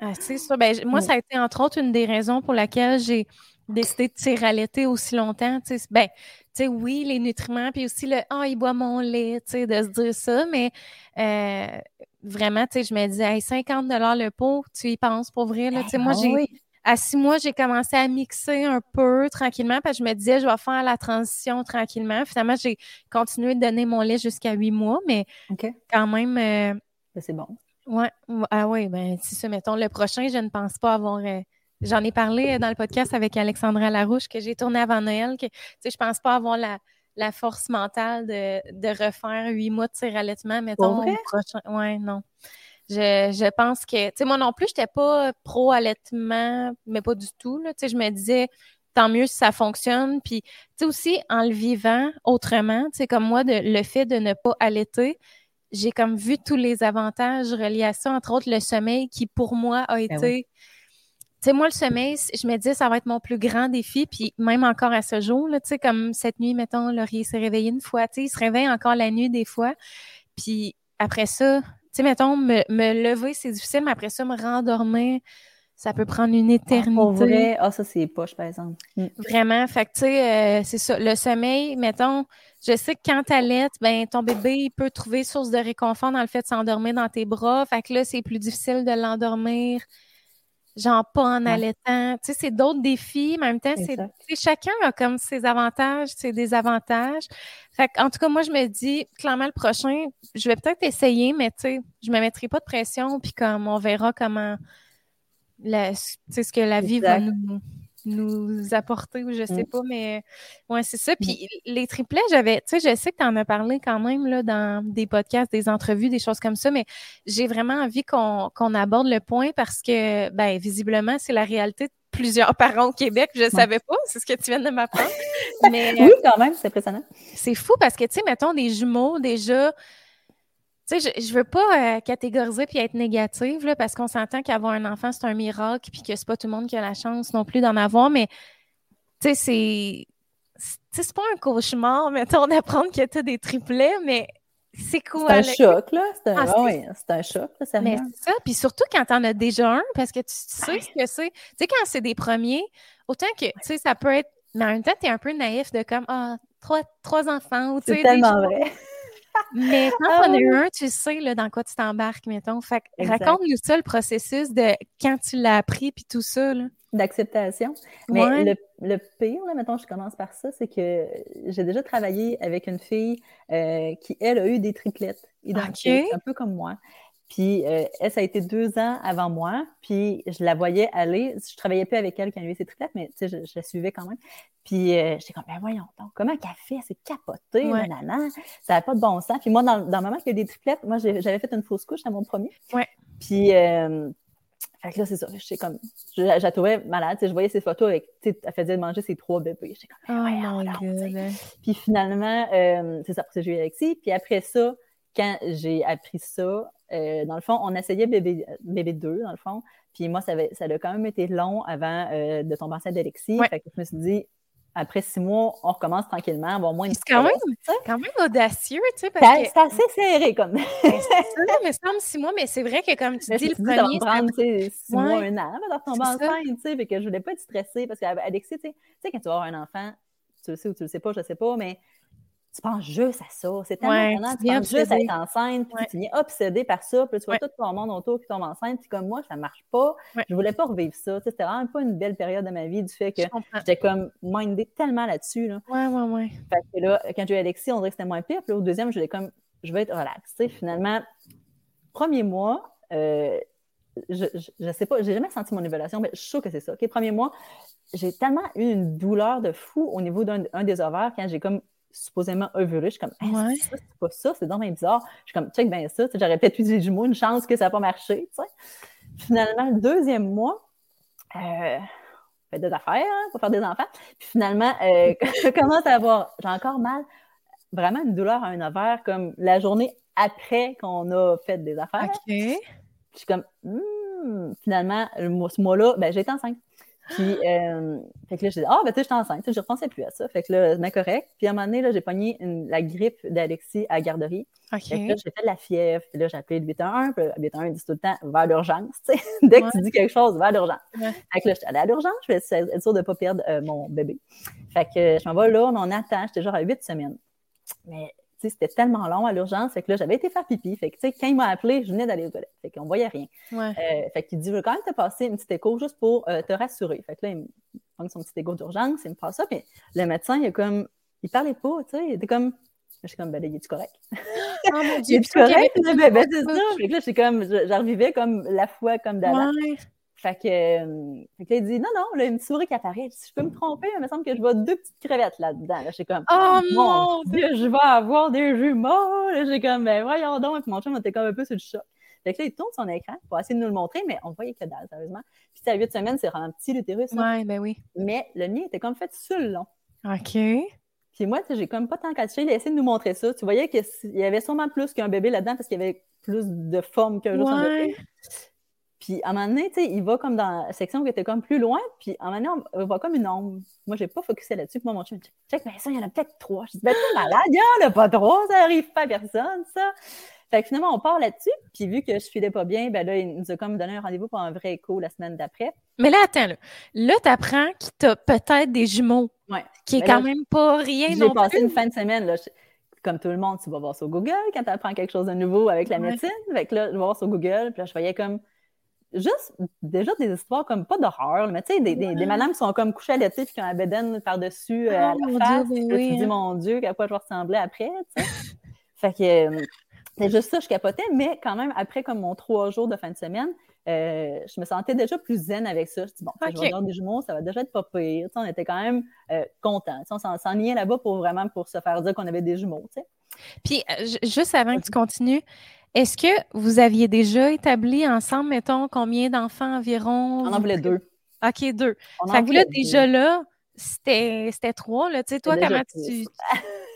ah, c'est ça. Ben, moi, mm. ça a été entre autres une des raisons pour laquelle j'ai décidé de tirer allaiter aussi longtemps. Ben, sais, oui, les nutriments, puis aussi le Ah, il boit mon lait, tu sais, de se dire ça, mais euh, vraiment, tu sais, je me disais, 50 le pot, tu y penses pour vrai, là? Tu sais, moi, j'ai. À six mois, j'ai commencé à mixer un peu tranquillement parce que je me disais, je vais faire la transition tranquillement. Finalement, j'ai continué de donner mon lait jusqu'à huit mois, mais quand même. Euh, c'est bon. Ouais. Ah oui, ben, si ça, mettons, le prochain, je ne pense pas avoir. Euh, j'en ai parlé dans le podcast avec Alexandra Larouche que j'ai tourné avant Noël, que, tu sais, je pense pas avoir la la force mentale de, de refaire huit mois de tir allaitement, mettons, au prochain. Ouais, non. Je, je pense que, tu sais, moi non plus, je n'étais pas pro-allaitement, mais pas du tout, là. Tu sais, je me disais, tant mieux si ça fonctionne. Puis, tu sais, aussi, en le vivant autrement, tu sais, comme moi, de, le fait de ne pas allaiter, j'ai comme vu tous les avantages reliés à ça, entre autres le sommeil qui, pour moi, a ben été sais, moi, le sommeil, je me dis, ça va être mon plus grand défi. Puis même encore à ce jour, tu sais, comme cette nuit, mettons, Laurier s'est réveillé une fois. Tu sais, il se réveille encore la nuit des fois. Puis après ça, tu sais, mettons, me, lever, c'est difficile, mais après ça, me rendormir, ça peut prendre une éternité. Ah, pour vrai, ah, ça, c'est poche, par exemple. Mm. Vraiment. Fait que, tu sais, euh, c'est ça. Le sommeil, mettons, je sais que quand t'allaites, ben, ton bébé, il peut trouver source de réconfort dans le fait de s'endormir dans tes bras. Fait que là, c'est plus difficile de l'endormir genre pas en allaitant. Tu sais, c'est d'autres défis, mais en même temps, c'est chacun a comme ses avantages, ses désavantages. Fait en tout cas, moi, je me dis, clairement, le prochain, je vais peut-être essayer, mais tu sais, je me mettrai pas de pression, puis comme on verra comment, la, ce que la vie va nous nous apporter ou je sais mm. pas, mais ouais, c'est ça. Mm. Puis les triplets, j'avais, tu sais, je sais que tu en as parlé quand même là, dans des podcasts, des entrevues, des choses comme ça, mais j'ai vraiment envie qu'on aborde le point parce que, ben, visiblement, c'est la réalité de plusieurs parents au Québec. Je ne savais pas, c'est ce que tu viens de m'apprendre. <laughs> Mais, oui, quand même, c'est impressionnant. C'est fou parce que, tu sais, mettons des jumeaux déjà tu sais, je, je veux pas euh, catégoriser puis être négative, là, parce qu'on s'entend qu'avoir un enfant, c'est un miracle, puis que c'est pas tout le monde qui a la chance non plus d'en avoir, mais tu sais, c'est. C'est pas un cauchemar, mettons, <laughs> d'apprendre que tu as des triplets, mais c'est cool. C'est un choc, là. C'est un, ah, oui, un choc, là, Mais c'est ça. Puis surtout quand t'en as déjà un, parce que tu, sais ce que c'est. Tu sais, quand c'est des premiers, autant que, tu sais, ça peut être. Mais en même temps, t'es un peu naïf de comme, ah, trois, trois enfants. C'est tellement vrai. Mais quand ah on a eu un, tu sais là, dans quoi tu t'embarques, mettons. Fait raconte-nous ça, le processus de quand tu l'as appris, puis tout ça. D'acceptation. Mais le, le, pire, là, mettons, je commence par ça, c'est que j'ai déjà travaillé avec une fille euh, qui, elle, a eu des triplettes identiques, un peu comme moi. Puis euh, elle, ça a été deux ans avant moi. Puis je la voyais aller. Je travaillais plus avec elle quand elle avait ses triplettes, mais je, je, la suivais quand même. Puis euh, j'étais comme, ben voyons donc, comment qu'elle fait? C'est capoté, ouais. Ça n'a pas de bon sens. Puis moi, dans, dans le moment qu'il y a des triplettes, moi, j'avais fait une fausse couche à mon premier. Ouais. Puis, euh, fait que là, c'est ça. J'étais comme, je, je, la trouvais malade. Je voyais ses photos avec, tu sais, elle faisait manger ses trois bébés. J'étais comme, oh, ouais, Puis finalement, euh, c'est ça, pour que j'ai eu Alexis. Puis après ça, quand j'ai appris ça, euh, dans le fond, on essayait bébé, bébé 2, dans le fond. Puis moi, ça, avait, ça a quand même été long avant euh, de tomber enceinte d'Alexis. Fait que je me suis dit, après six mois, on recommence tranquillement, bon, moins une C'est quand même, quand même audacieux, tu sais, parce que... C'est assez serré, comme... Ben, c'est ça, mais semble six mois, mais c'est vrai que, comme tu dis, le premier... Prendre, six mois, un an, avant de tomber enceinte, tu sais, fait que je voulais pas être stressée, parce qu'Alexis, tu sais, quand tu vas avoir un enfant, tu le sais ou tu le sais pas, je sais pas, mais tu penses juste à ça. C'est tellement ouais, tu penses juste à être enceinte, puis tu es obsédé par ça, puis tu vois tout ton monde autour qui tombe enceinte, puis comme moi, ça marche pas. Je voulais pas revivre ça. C'était vraiment pas une belle période de ma vie du fait que j'étais comme mindée tellement là-dessus. Là. Ouais, ouais, ouais. Fait que là, quand j'ai eu Alexis, on dirait que c'était moins pire. Puis au deuxième, je voulais comme, je vais être relax. Finalement, premier mois, euh, je, je, sais pas, j'ai jamais senti mon évaluation, mais je suis sûre que c'est ça. OK, premier mois, j'ai tellement eu une douleur de fou au niveau d'un des ovaires quand j'ai comme supposément ovulé. Je suis comme, c'est pas ça, c'est dommage bizarre. Je suis comme, check bien ça, j'aurais peut-être eu des jumeaux, une chance que ça n'a pas marché. Finalement, le deuxième mois, euh, fait des affaires hein, pour faire des enfants. Puis finalement, euh, <laughs> je commence à avoir, j'ai encore mal, vraiment une douleur à un ovaire, comme la journée après qu'on a fait des affaires. OK. Je suis comme, hmm, finalement, ce mois-là, ben, j'ai été enceinte. Puis, euh, fait que là, j'ai dit, ah, ben, tu sais, je suis enceinte. Je ne repensais plus à ça. Fait que là, c'est correct. Puis, à un moment donné, là, j'ai pogné la grippe d'Alexis à la garderie. OK. Fait que là, j'ai fait de la fièvre. Puis là, j'ai appelé le 811. Puis le 811 dit tout le temps, va à l'urgence. <laughs> Dès que tu dis quelque chose, va à l'urgence. Fait que là, j'étais allée à l'urgence. Je vais être sûre de ne pas perdre euh, mon bébé. Fait que je m'en vais là, on attend. J'étais genre à huit semaines. Mais c'était tellement long à l'urgence. Fait que là, j'avais été faire pipi. Fait que, tu sais, quand il m'a appelé, je venais d'aller aux toilettes. Fait qu'on voyait rien. Euh, fait qu'il dit, je veux quand même te passer une petite écho juste pour euh, te rassurer. Fait que là, il me prend son petit écho d'urgence, il me passe ça. Puis le médecin, il a comme, il parlait pas, tu sais, il était comme, je suis comme, ben là, il est-tu correct? <laughs> Oh mon <laughs> Dieu, il est correct? Ben, ben, c'est ça? Fait que là, je comme, comme la foi comme d'avant. Fait que, euh, fait que là, il dit non, non, là, une souris qui apparaît. Si je peux me tromper, il me semble que je vois deux petites crevettes là-dedans. Là, j'ai comme Oh mon Dieu, je vais avoir des jumeaux. J'ai comme ben voyons donc. Et puis mon chum était comme un peu sur le choc. Fait que là, il tourne son écran pour essayer de nous le montrer, mais on voyait que dalle, sérieusement. Puis à huit semaines, c'est vraiment petit l'utérus. Oui, ben oui. Mais le mien était comme fait sur le long. OK. Puis moi, j'ai comme pas tant caché. Il a essayé de nous montrer ça. Tu voyais qu'il y avait sûrement plus qu'un bébé là-dedans parce qu'il y avait plus de forme qu'un ouais. Puis à un moment donné, tu sais, il va comme dans la section qui était comme plus loin, puis à un moment donné, on voit comme une ombre. Moi, j'ai pas focusé là-dessus. Puis moi, mon chum me dit Check, mais ça, il y en a peut-être trois. Je dis Ben, t'es malade, il y en a pas trois, ça arrive pas à personne, ça. Fait que finalement, on part là-dessus. Puis vu que je filais pas bien, ben là, il nous a comme donné un rendez-vous pour un vrai écho la semaine d'après. Mais là, attends, là, là t'apprends qu'il t'a peut-être des jumeaux. Ouais. Qui est quand même pas rien non J'ai passé une fin de semaine, là. Comme tout le monde, tu vas voir sur Google quand tu apprends quelque chose de nouveau avec la médecine. Fait que là, je vais voir sur Google, puis là, je voyais comme juste déjà des histoires comme pas d'horreur, mais tu sais, des, des, madames qui sont comme couchées à l'été puis qui ont un bédaine par-dessus euh, à la face. Dieu, ben tu dis, hein. mon Dieu, à quoi je vais ressembler après, tu sais. <laughs> fait que euh, c'est juste ça, je capotais, mais quand même, après comme mon trois jours de fin de semaine, euh, je me sentais déjà plus zen avec ça. Je dis, bon, je vais des jumeaux, ça va déjà être pas pire. Tu sais, on était quand même contents. Tu sais, on s'ennuyait là-bas pour vraiment pour se faire dire qu'on avait des jumeaux. Tu sais. Puis, juste avant que tu continues, est-ce que vous aviez déjà établi ensemble, mettons, combien d'enfants environ? On en voulait deux. OK, deux. On fait que là, déjà là, c'était trois. Là. Tu sais, toi, comment tu.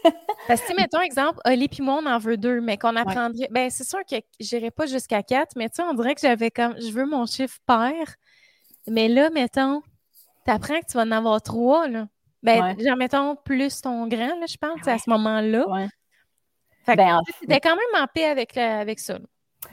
<laughs> Parce que, mettons, exemple, Oli puis moi, on en veut deux, mais qu'on apprendrait. Ben, c'est sûr que j'irai pas jusqu'à quatre, mais tu sais, on dirait que j'avais comme. Je veux mon chiffre pair. Mais là, mettons, tu apprends que tu vas en avoir trois, là. Ben, genre, mettons, plus ton grand, là, je pense, à ce moment-là. Fait ben, c'était quand même en paix avec, avec ça.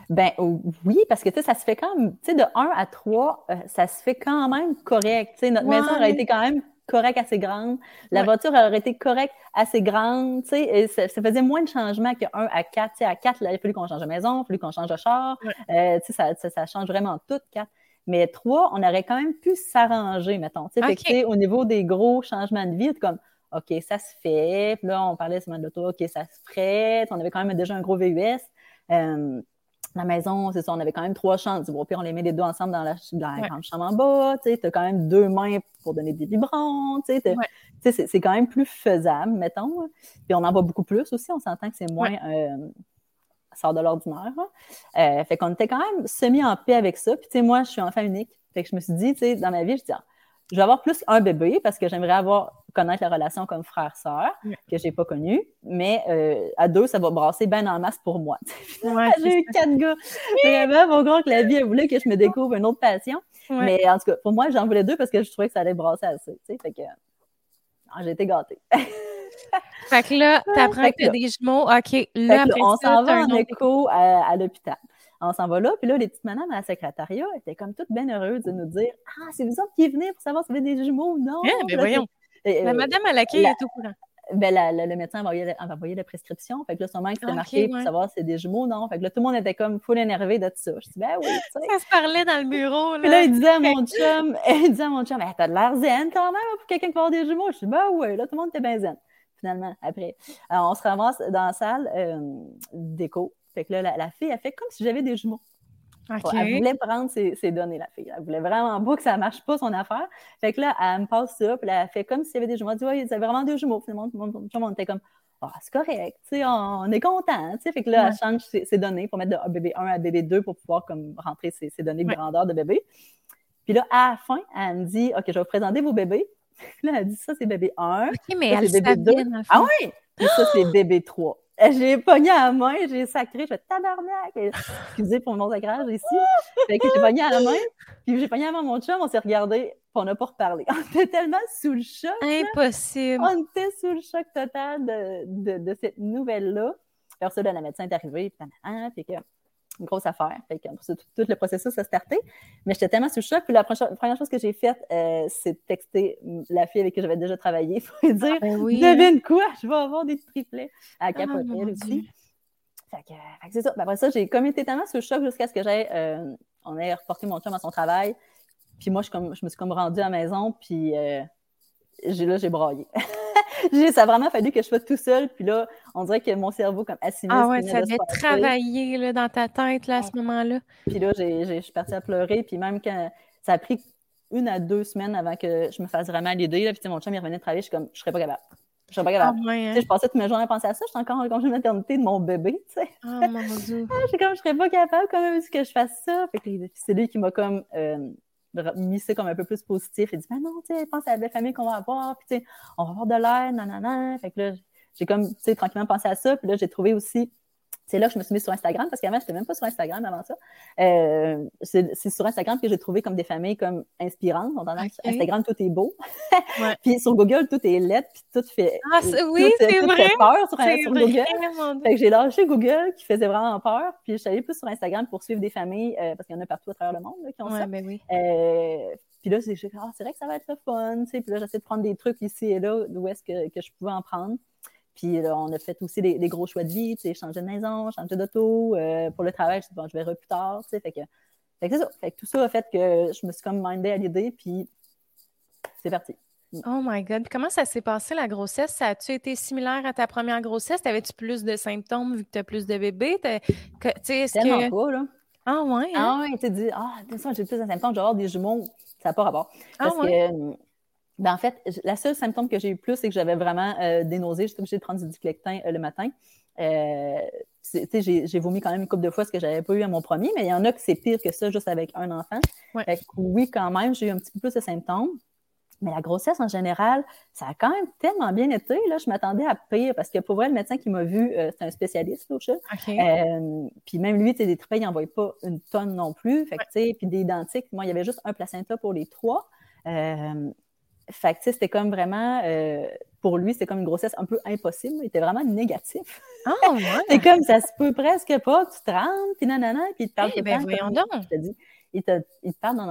Ben oui, parce que ça se fait quand même, tu sais, de 1 à 3, euh, ça se fait quand même correct. notre maison aurait été quand même correcte, assez grande. La voiture aurait été correcte, assez grande, tu sais, ça, ça, faisait moins de changements que 1 à 4. sais à 4, là, il a fallu qu'on change de maison, il a fallu qu'on change de char. Euh, tu sais, ça, ça, change vraiment tout, 4. Mais 3, on aurait quand même pu s'arranger, mettons. Tu sais, au niveau des gros changements de vie, comme OK, ça se fait. Puis là, on parlait semaine de l'auto, OK, ça se ferait. On avait quand même déjà un gros VUS. Euh, la maison, c'est ça, on avait quand même trois chambres. Bon, puis on les met les deux ensemble dans la, grande chambre en bas. Tu as quand même deux mains pour donner des. Tu sais, c'est quand même plus faisable, mettons. Puis on en voit beaucoup plus aussi. On s'entend que c'est moins euh, sort de l'ordinaire. Euh, fait qu'on était quand même semi en paix avec ça. Puis tu sais, moi, je suis enfant unique. Fait que je me suis dit, tu sais, dans ma vie, je dis, ah, je vais avoir plus un bébé parce que j'aimerais avoir connaître la relation comme frère-sœur que j'ai pas connue, mais euh, à deux, ça va brasser bien en masse pour moi. <laughs> j'ai eu quatre gars. Vraiment, mon grand que la vie voulait que je me découvre une autre passion. Mais en tout cas, pour moi, j'en voulais deux parce que je trouvais que ça allait brasser assez. Fait que j'ai été gâtée. fait que là, t'apprends que, que des jumeaux. OK, là, on s'en va en écho à l'hôpital on s'en va là. Puis là, les petites madames à la secrétariat étaient comme toutes bien heureuses de nous dire Ah, c'est vous autres qui venez pour savoir si vous avez des jumeaux ou non? Eh, ben voyons. la euh, madame à laquelle est au courant. Ben, le médecin va envoyer, la prescription. Fait que là, sûrement que c'était marqué pour savoir si c'est des jumeaux ou non. Fait que là, tout le monde était comme full énervé de ça. Je dis, ben oui, tu sais. Ça se parlait dans le bureau, là. Puis là, il disait à mon <laughs> chum, <laughs> il disait à mon chum, t'as de l'air zen quand même pour quelqu'un qui va avoir des jumeaux. Je dis, ben oui, là, tout le monde était bien zen, finalement, après. Alors, on se ramasse dans la salle euh, d'écho. Fait que là, la, la, fille, elle fait comme si j'avais des jumeaux. Elle voulait prendre ses, données, la fille. Elle voulait vraiment pas que ça marche pas, son affaire. Fait que là, elle me passe ça, puis elle fait comme s'il y avait des jumeaux. Elle dit, ouais, il y avait vraiment deux jumeaux. Finalement, tout le monde était comme, ah, c'est correct, on, est content. Fait que là, elle change ses, données pour mettre de bébé 1 à bébé 2 pour pouvoir comme, rentrer ses, données de grandeur de bébé. Puis là, à la fin, elle me dit, OK, je vais vous présenter vos bébés. <laughs> Là, elle dit, ça, c'est bébé 1. OK, mais elle bébé 2. Ah oui! Et ça, c'est bébé 3. J'ai pogné à la main, j'ai sacré, je fais tabarnak. Excusez pour mon sacrage ici. Fait que j'ai pogné à la main, puis j'ai pogné avant mon chum, on s'est regardé, puis on n'a pas reparlé. On était tellement sous le choc. Impossible. On était sous le choc total de, de, de cette nouvelle-là. Alors, ça, la médecin est arrivée, puis, puis que une grosse affaire. Fait que, tout, le processus a starté. Mais j'étais tellement sous le choc. Puis la première chose que j'ai faite, euh, c'est de texter la fille avec qui j'avais déjà travaillé <laughs> pour lui dire ah, ben oui. Devine quoi, je vais avoir des triplets à ah, capoter aussi. Fait que, c'est ça. Ben, après ça, j'ai comme été tellement sous le choc jusqu'à ce que j'aie. Euh, on ait reporté mon chum à son travail. Puis moi, je, comme, je me suis comme rendue à la maison. Puis euh, j'ai, là, j'ai braillé. <laughs> <laughs> ça a vraiment fallu que je sois tout seul. Puis là, on dirait que mon cerveau, comme assimilé. Ah ouais, ça devait travailler là, dans ta tête là, à ce moment-là. Puis là, je suis partie à pleurer. Puis même quand ça a pris une à deux semaines avant que je me fasse vraiment l'idée. Puis mon chum, il revenait de travailler. Je suis comme, je serais pas capable. Je serais pas capable. Ah hein. Je passais toute ma journée à penser à ça. J'étais encore en congé de maternité de mon bébé. Tu sais. Oh mon Dieu. <laughs> je comme, je serais pas capable quand même que je fasse ça. Fait que c'est lui qui m'a comme. Euh, mis ça comme un peu plus positif et dit, ben non, tu sais, pense à la belle famille qu'on va avoir, puis tu sais, on va avoir de l'aide, nanana. Fait que là, j'ai comme, tu sais, tranquillement pensé à ça. Puis là, j'ai trouvé aussi c'est là que je me suis mise sur Instagram parce qu'avant, je n'étais même pas sur Instagram avant ça. Euh, c'est sur Instagram que j'ai trouvé comme des familles comme inspirantes. On Instagram, tout est beau. <laughs> puis sur Google, tout est lettre, puis tout fait. Ah, oui, c'est vrai. Fait peur sur, Google. Fait que j'ai lâché Google qui faisait vraiment peur. Puis je suis allée plus sur Instagram pour suivre des familles euh, parce qu'il y en a partout à travers le monde qui ont ça. Ben oui. Euh, puis là, c'est ah, vrai que ça va être le fun. Puis là, j'essaie de prendre des trucs ici et là où est-ce que, que je pouvais en prendre. Puis là, on a fait aussi des, gros choix de vie, tu sais, changer de maison, changer d'auto. Euh, pour le travail, je bon, je verrai plus tard, tu sais. Fait que, fait que c'est ça. Fait que tout ça a fait que je me suis comme mindée à l'idée, puis c'est parti. Mm. Oh my God. comment ça s'est passé la grossesse? Ça a-tu été similaire à ta première grossesse? T'avais-tu plus de symptômes vu que tu as plus de bébés? Tellement que... pas, là. Ah ouais? Hein? Ah ouais, tu dit, ah, j'ai plus de symptômes, je vais avoir des jumeaux. Ça n'a pas rapport. Ah Parce que ben, en fait, la seule symptôme que j'ai eu plus, c'est que j'avais vraiment euh, des nausées. J'étais obligée de prendre du diclectin euh, le matin. Euh, j'ai vomi quand même une couple de fois ce que j'avais pas eu à mon premier, mais il y en a que c'est pire que ça juste avec un enfant. oui, quand même, j'ai eu un petit peu plus de symptômes. Mais la grossesse, en général, ça a quand même tellement bien été. Là, je m'attendais à pire parce que pour vrai, le médecin qui m'a vu, euh, c'est un spécialiste au chat. puis même lui, des tripes, il n'envoyait pas une tonne non plus. Fait que, puis des identiques, moi, il y avait juste un placenta pour les trois. Fait que, c'était comme vraiment, euh, pour lui, c'était comme une grossesse un peu impossible. Il était vraiment négatif. Ah, <laughs> ouais. c'est comme, ça se peut presque pas, tu te rends, puis nanana, puis il te parle hey, ben, voyons donc. Je te dis, il te, il te parle d'en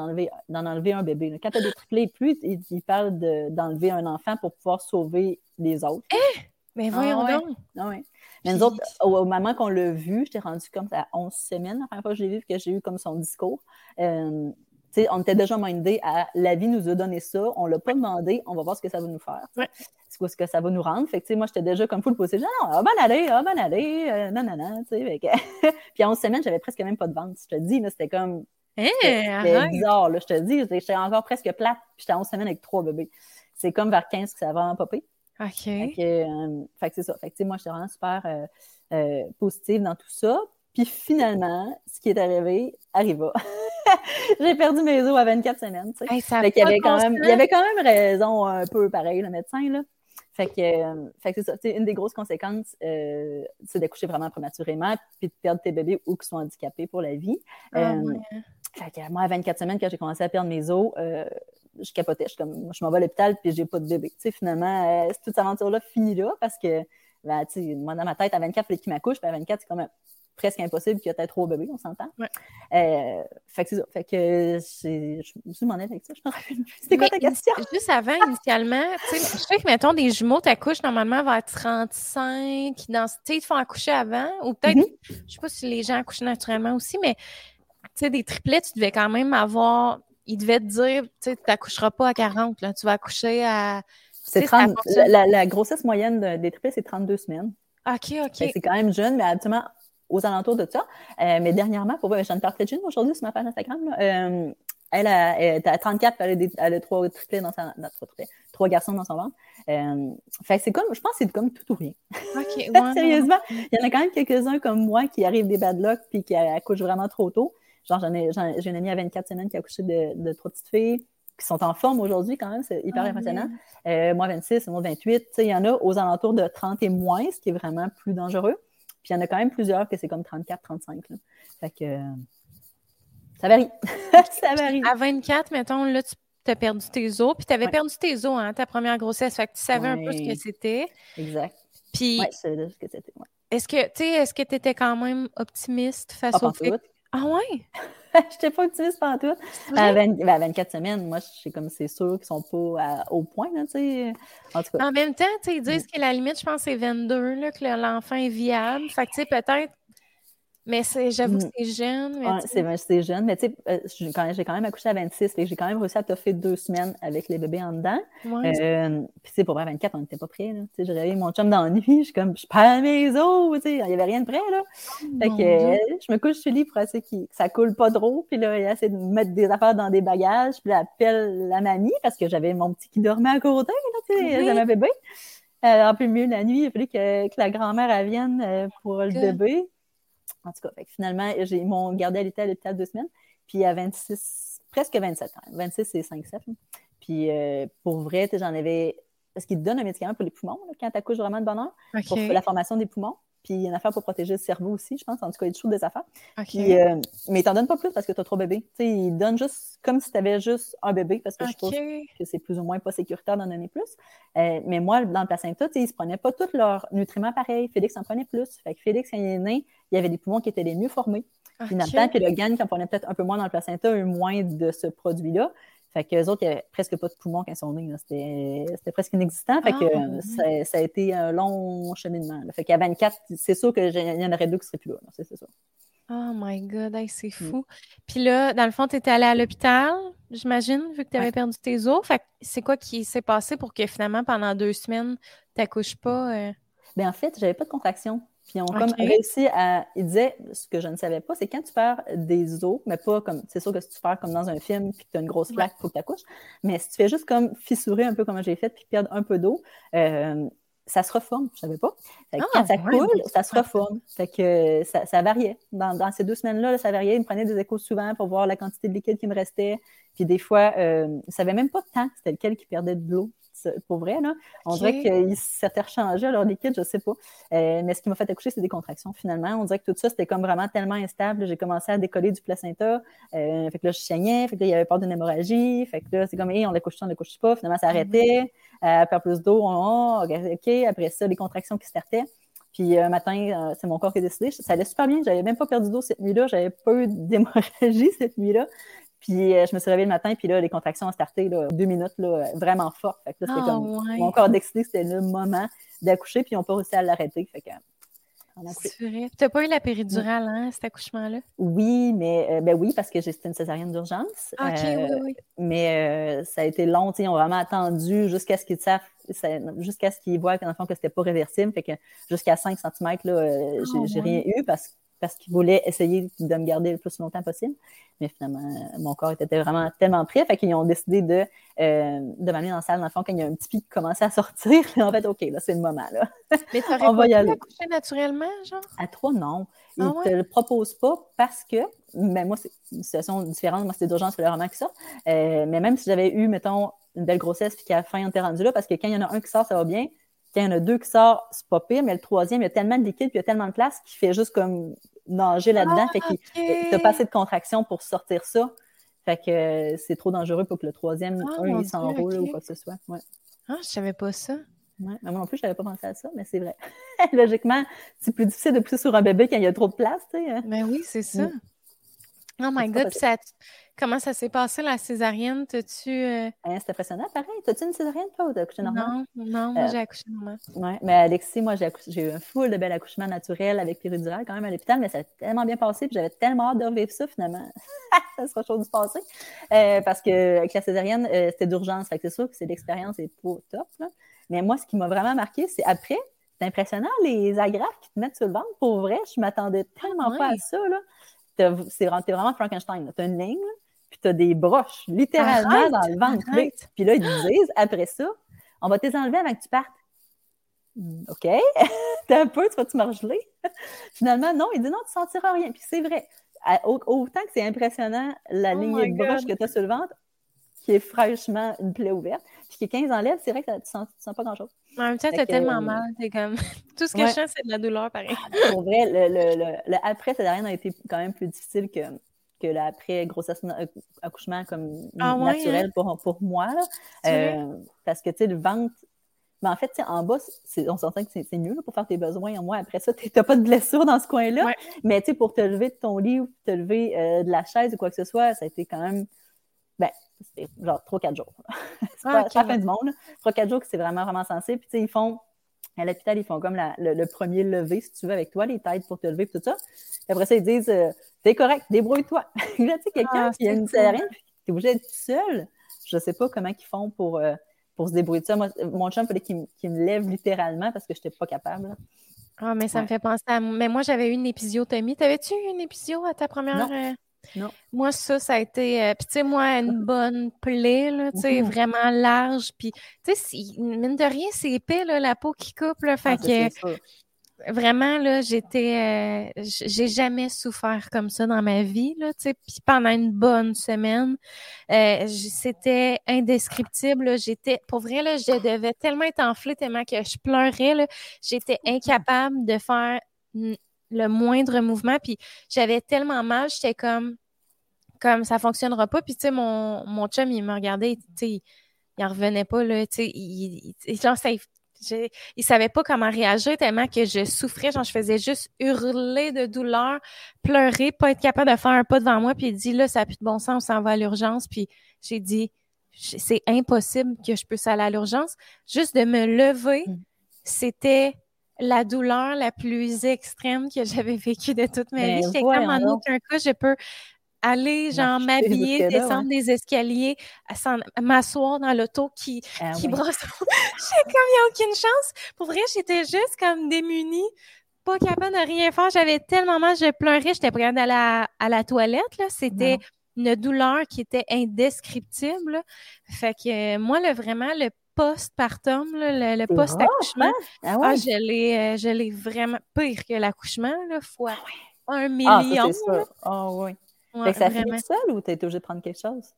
enlever, un bébé. Quand tu as des triplés plus, il, il parle d'enlever un enfant pour pouvoir sauver les autres. Eh! Mais ben, voyons ah, donc. Ah, ouais. Mais nous autres, au, moment qu'on l'a vu, j'étais rendue comme à 11 semaines, la première fois que je l'ai vu, que j'ai eu comme son discours. Euh, on était déjà mindé à la vie nous a donné ça, on l'a pas demandé, on va voir ce que ça va nous faire. C'est quoi ce que ça va nous rendre. Fait que, moi, j'étais déjà comme full posé. Genre, non, ah, bonne année, ah, année, euh, non, non, non, puis en 11 semaines, j'avais presque même pas de vente. Je te dis, c'était comme. Hey, c'était bizarre, là, je te dis. J'étais encore presque plate, puis j'étais en 11 semaines avec trois bébés. C'est comme vers 15 que ça va en popper. OK. Fait que, euh, fait que c'est ça. Fait que, moi, j'étais vraiment super euh, euh, positive dans tout ça. Puis finalement, ce qui est arrivé arriva. <laughs> j'ai perdu mes os à 24 semaines. Tu sais. il, y avait quand même, il y avait quand même raison un peu pareil, le médecin. Là. Fait que, euh, fait que c'est ça. une des grosses conséquences, euh, c'est d'accoucher vraiment prématurément puis de perdre tes bébés ou qui sont handicapés pour la vie. Ah, euh, fait que moi, à 24 semaines, quand j'ai commencé à perdre mes os, je capotais. Je, comme, je m'en vais à l'hôpital puis j'ai pas de bébé. Finalement, toute cette aventure-là finit là parce que, ben, moi, dans ma tête, à 24, il fallait qu'il m'accouche. Puis à 24, c'est comme presque impossible qu'il y ait peut-être trop bébés, on s'entend. Ouais. Euh, fait que c'est ça. Fait que je m'en ai avec ça, je me rappelle plus. C'était quoi ta question? <laughs> Juste avant, initialement, tu sais, je sais que, mettons, des jumeaux t'accouchent normalement vers 35, dans, tu sais, ils te font accoucher avant, ou peut-être, mm-hmm. je sais pas si les gens accouchent naturellement aussi, mais, tu sais, des triplets, tu devais quand même avoir, ils devaient te dire, tu sais, tu n'accoucheras pas à 40, là, tu vas accoucher à... C'est 30, la, la, grossesse moyenne des triplets, c'est 32 semaines. OK, OK. C'est quand même jeune, mais habituellement, aux alentours de ça. mais dernièrement, pour voir, j'en partais d'une aujourd'hui sur ma page Instagram. Elle, a, elle était à 34, elle a, elle a trois triplés dans sa, trois, trois garçons dans son ventre. Euh, fait c'est comme, je pense que c'est comme tout ou rien. OK. <laughs> Sérieusement, il y en a quand même quelques-uns comme moi qui arrivent des bad luck puis qui accouchent vraiment trop tôt. Genre, j'en ai, j'ai une amie à 24 semaines qui a accouché de, de trois petites filles qui sont en forme aujourd'hui quand même, c'est hyper ah impressionnant. Euh, moi, 26, moi, 28. Il y en a aux alentours de 30 et moins, ce qui est vraiment plus dangereux. Puis il y en a quand même plusieurs que c'est comme 34, 35. Là. Fait que ça varie. <laughs> ça varie. À 24, mettons, là, tu as perdu tes os, puis tu avais perdu tes os, hein, ta première grossesse, fait que tu savais un peu ce que c'était. Exact. Puis. Oui, ce que c'était. Est-ce que, tu sais, est-ce que tu étais quand même optimiste face ah, au fait. Ah ouais? <laughs> Je n'étais pas optimiste pendant tout. À, 24 ben, semaines, moi, je comme c'est sûr qu'ils sont pas au point, tu sais. En tout cas. En même temps, ils disent mm. que la limite, je pense, c'est 22, là, que l'enfant est viable. Fait que, tu sais, peut-être mais j'avoue que mm. c'est jeune. Ouais, c'est jeune, mais tu sais, euh, j'ai quand même accouché à 26, et j'ai quand même réussi à toffer deux semaines avec les bébés en dedans. Ouais, euh, puis tu pour voir 24, on n'était pas prêts. J'ai réveillé mon chum dans la nuit, je suis comme, je perds mes os, tu sais, il n'y avait rien de prêt, là. Oh fait que euh, je me couche sur le lit pour essayer que ça coule pas trop, puis là, il essaie de mettre des affaires dans des bagages, puis là, appelle la mamie, parce que j'avais mon petit qui dormait à côté, là, tu sais, oui. bébé. En plus mieux la nuit, il a fallu que, que la grand-mère vienne pour le bébé. En tout cas, finalement, ils m'ont gardé à l'hôpital deux semaines. Puis à 26, presque 27 ans. 26 et 5-7. Puis euh, pour vrai, j'en avais. Parce qu'ils te donnent un médicament pour les poumons quand tu accouches vraiment de bonheur, pour la formation des poumons. Puis il y a une affaire pour protéger le cerveau aussi, je pense. En tout cas, il y a toujours des affaires. Euh, mais ils t'en donnent pas plus parce que tu as trop bébé. Tu sais, ils donnent juste comme si tu avais juste un bébé parce que je trouve que c'est plus ou moins pas sécuritaire d'en donner plus. Euh, mais moi, dans le placenta, ils se prenaient pas tous leurs nutriments pareils. Félix en prenait plus. Fait que Félix, quand il est né, il y avait des poumons qui étaient les mieux formés. Puis okay. puis le gagne, quand on prenait peut-être un peu moins dans le placenta, eu moins de ce produit-là. Fait qu'eux autres, il n'y avait presque pas de poumons quand ils sont nés. C'était presque inexistant. Fait que ah, ça, a été un long cheminement. Fait qu'à 24, c'est sûr qu'il y en aurait deux qui seraient plus là. C'est ça. Oh my God, c'est mm. fou. Puis là, dans le fond, tu étais allé à l'hôpital, j'imagine, vu que tu avais perdu tes os. Fait c'est quoi qui s'est passé pour que finalement, pendant deux semaines, tu n'accouches pas? Euh? Bien, en fait, j'avais pas de contraction. Puis on comme réussi à. Il disait, ce que je ne savais pas, c'est quand tu perds des os, mais pas comme. C'est sûr que si tu perds comme dans un film, puis que tu as une grosse flaque, pour que tu accouches. Mais si tu fais juste comme fissurer un peu comme j'ai fait, puis perdre un peu d'eau, euh, ça se reforme, je savais pas. Ah, quand ça coule, ça se reforme. Fait que ça, ça variait. Dans, dans, ces deux semaines-là, ça variait. Il me prenait des échos souvent pour voir la quantité de liquide qui me restait. Puis des fois, euh, ne savait même pas tant c'était lequel qui perdait de l'eau pour vrai. Là. On dirait qu'ils s'étaient rechangés leur liquide, je sais pas. Euh, mais ce qui m'a fait accoucher, c'est des contractions finalement. On dirait que tout ça, c'était comme vraiment tellement instable. J'ai commencé à décoller du placenta. Euh, fait que là, je saignais. Fait que là, il y avait peur d'une hémorragie. Fait que là, c'est comme, hey, on l'accouche, on l'accouche pas? Finalement, ça arrêtait. Euh, perd plus d'eau. Oh, OK. Après ça, les contractions qui se startaient. Puis un matin, c'est mon corps qui a décidé. Ça allait super bien. J'avais même pas perdu d'eau cette nuit-là. J'avais pas eu d'hémorragie <laughs> cette nuit-là. Puis euh, je me suis réveillée le matin, puis là, les contractions ont starté là, deux minutes, là, vraiment fort. Fait que là, c'était ah, comme mon corps d'excité, c'était le moment d'accoucher, puis ils n'ont pas réussi à l'arrêter. Fait que c'est vrai. Tu n'as pas eu la péridurale, hein, cet accouchement-là? Oui, mais euh, ben oui, parce que c'était une césarienne d'urgence. OK, oui, euh, oui. Mais ça a été long. Ils ont vraiment attendu jusqu'à ce qu'ils savent, jusqu'à ce qu'ils voient que ce c'était pas réversible. Fait que jusqu'à 5 cm, là, j'ai oh, rien eu parce que parce qu'il voulait essayer de me garder le plus longtemps possible. Mais finalement, mon corps était vraiment tellement prêt, fait qu'ils ont décidé de, euh, de m'amener dans la salle. Dans le fond, quand il y a un petit pic qui commençait à sortir, <laughs> en fait, OK, là, c'est le moment, là. Mais <laughs> tu On va y aller. accoucher naturellement, genre? À trois, non. Ils ne ah te le proposent pas parce que, mais moi, c'est une situation différente. Moi, c'est d'urgence, c'est vraiment qui sort. Euh, mais même si j'avais eu, mettons, une belle grossesse puis qu'à la fin, on était rendu là, parce que quand il y en a un qui sort, ça va bien. Quand il y en a deux qui sortent, c'est pas pire, mais le troisième, il y a tellement de liquide puis il y a tellement de place qu'il fait juste comme nager là-dedans. fait que ah, t'as pas assez de contraction pour sortir ça. Fait que euh, c'est trop dangereux pour que le troisième, ah, il s'enroule ou quoi que ce soit. Ouais. Ah, je savais pas ça. Ouais. moi non plus, je n'avais pas pensé à ça, mais c'est vrai. <laughs> Logiquement, c'est plus difficile de pousser sur un bébé quand il y a trop de place, tu sais. Hein. Ben oui, c'est ça. Mm. Oh my God, ça, comment ça s'est passé la césarienne? T'as-tu. Euh... Hein, c'est impressionnant, pareil. T'as-tu une césarienne, toi, ou t'as accouché normal? Non, non, moi, euh, j'ai accouché normal. Oui, mais Alexis, moi, j'ai, eu un full de bel accouchement naturel avec péridurale quand même à l'hôpital, mais ça a tellement bien passé, puis j'avais tellement hâte de revivre ça, finalement. <laughs> ça sera chaud de se passer. Euh, parce que avec la césarienne, c'était d'urgence. Fait que c'est sûr que c'est l'expérience est pas top, là. Mais moi, ce qui m'a vraiment marqué, c'est après, c'est impressionnant, les agrafes qui te mettent sur le ventre. Pour vrai, je m'attendais tellement pas à ça. Là. C'est vraiment Frankenstein. Tu as une ligne, puis tu as des broches, littéralement, dans le ventre. Puis là, ils disent, après ça, on va t'enlever avant que tu partes. Hmm, OK. <laughs> T'es un peu, tu vas-tu margeler? <laughs> Finalement, non. Il dit non, tu ne sentiras rien. Puis c'est vrai. Autant que c'est impressionnant, la oh ligne de broche que tu as sur le ventre, qui est fraîchement une plaie ouverte, puis qui est 15 enlèves, c'est vrai que tu ne sens, sens, pas grand-chose. En même temps, c'est tellement euh, mal. C'est comme... <laughs> Tout ce que je sens, c'est de la douleur, pareil. Ah, pour vrai, le, le, le, après césarienne a été quand même plus difficile que, que l'après grossesse euh, accouchement comme ah naturel hein? pour, pour moi. Euh, parce que, tu sais, le ventre, mais en fait, en bas, on s'entend que c'est mieux pour faire tes besoins. Moi, après ça, <laughs> tu n'as pas de blessure dans ce coin-là. Mais pour te lever de ton lit ou te lever de la chaise ou quoi que ce soit, ça a été quand même. Ben, c'était genre 3-4 jours. <laughs> c'est pas, la fin du monde. 3-4 jours que c'est vraiment, vraiment sensible. Puis, tu sais, ils font, à l'hôpital, ils font comme le, premier lever, si tu veux, avec toi, les têtes pour te lever, tout ça. après ça, ils disent, euh, t'es correct, débrouille-toi. <laughs> là, tu sais, quelqu'un ah, qui a une puis t'es obligé d'être seul. Je sais pas comment ils font pour, euh, pour se débrouiller de ça. Moi, mon chum, il fallait qu'il me lève littéralement parce que je n'étais pas capable. Ah, mais ça me fait penser à. Mais moi, j'avais eu une épisiotomie. T'avais-tu eu une épisio à ta première. Euh, non. Moi, ça, ça a été. Euh, puis, tu sais, moi, une <laughs> bonne plaie, là, tu sais, vraiment large. Puis, tu sais, mine de rien, c'est épais, là, la peau qui coupe, là. Fait ah, que. Vraiment, là, j'étais. Euh, j'ai jamais souffert comme ça dans ma vie, là, tu sais. Puis, pendant une bonne semaine, euh, c'était indescriptible, J'étais. Pour vrai, là, je devais tellement être enflée, tellement que je pleurais, là. J'étais <laughs> incapable de faire le moindre mouvement. Puis j'avais tellement mal, j'étais comme, comme ça fonctionnera pas. Puis tu sais, mon, mon chum, il me regardait, tu sais, il, en revenait pas, là, tu sais, il, genre, ça, il savait pas comment réagir tellement que je souffrais. Genre, je faisais juste hurler de douleur, pleurer, pas être capable de faire un pas devant moi. Puis il dit, là, ça n'a plus de bon sens, on s'en va à l'urgence. Puis j'ai dit, c'est impossible que je puisse aller à l'urgence. Juste de me lever, mmh. c'était la douleur la plus extrême que j'avais vécue de toute ma ben, vie. J'étais comme en aucun cas, je peux aller, genre, m'habiller, descendre des escaliers, m'asseoir dans l'auto qui, ah qui brosse. <laughs> J'étais comme, il n'y a aucune chance. Pour vrai, j'étais juste comme démunie, pas capable de rien faire. J'avais tellement mal, je pleurais, j'étais prête à la, à la toilette, là. C'était une douleur qui était indescriptible. Fait que moi, le, vraiment, le postpartum, le, le post-accouchement, hein? ah, ah euh, je l'ai vraiment pire que l'accouchement, fois ah un ah, million. Ah, oui. ça fait seul ou tu es obligé de prendre quelque chose?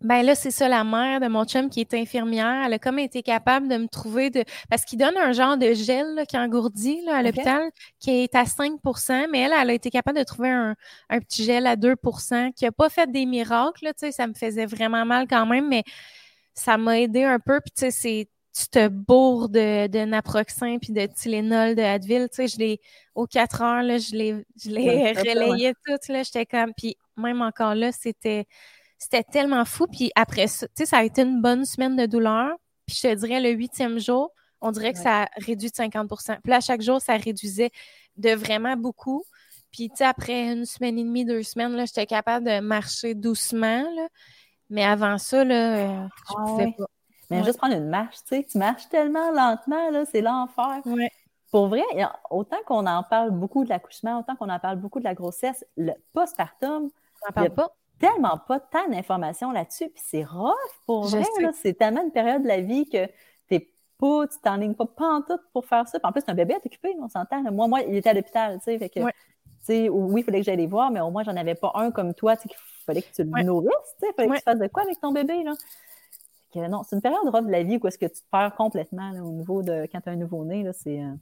Ben là, c'est ça, la mère de mon chum qui est infirmière, elle a comme été capable de me trouver de. Parce qu'il donne un genre de gel qui engourdit là, à l'hôpital, qui est à 5% mais elle, elle a été capable de trouver un, petit gel à 2% qui n'a pas fait des miracles. Là, ça me faisait vraiment mal quand même, mais ça m'a aidé un peu. Puis, tu sais, c'est tu te bourres de, de naproxen puis de Tylenol, de Advil, tu sais, je l'ai, aux quatre heures, là, je l'ai, je l'ai <laughs> relayé toutes, là, j'étais comme, puis même encore là, c'était, c'était tellement fou, puis après ça, tu sais, ça a été une bonne semaine de douleur, puis je te dirais, le huitième jour, on dirait que ça a réduit de 50% Puis là, chaque jour, ça réduisait de vraiment beaucoup, puis tu sais, après une semaine et demie, deux semaines, là, j'étais capable de marcher doucement, là, mais avant ça, là, euh, je ah pouvais pas. Mais juste prendre une marche, tu sais, tu marches tellement lentement, là, c'est l'enfer. Pour vrai, autant qu'on en parle beaucoup de l'accouchement, autant qu'on en parle beaucoup de la grossesse, le postpartum, on parle pas. Tellement pas tant d'informations là-dessus, puis c'est rough pour vrai, c'est tellement une période de la vie que t'es pas, tu t'enlignes pas pantoute pour faire ça. en plus, un bébé à t'occuper, on s'entend. Moi, moi, il était à l'hôpital, tu sais, fait que, sais, oui, il fallait que j'aille voir, mais au moins, j'en avais pas un comme toi, tu sais, fallait que tu le nourrisses, tu sais, fallait que tu fasses de quoi avec ton bébé, là. non, c'est une période rough de la vie où est-ce que tu te perds complètement au niveau de quand tu as un nouveau-né, là, c'est... Euh,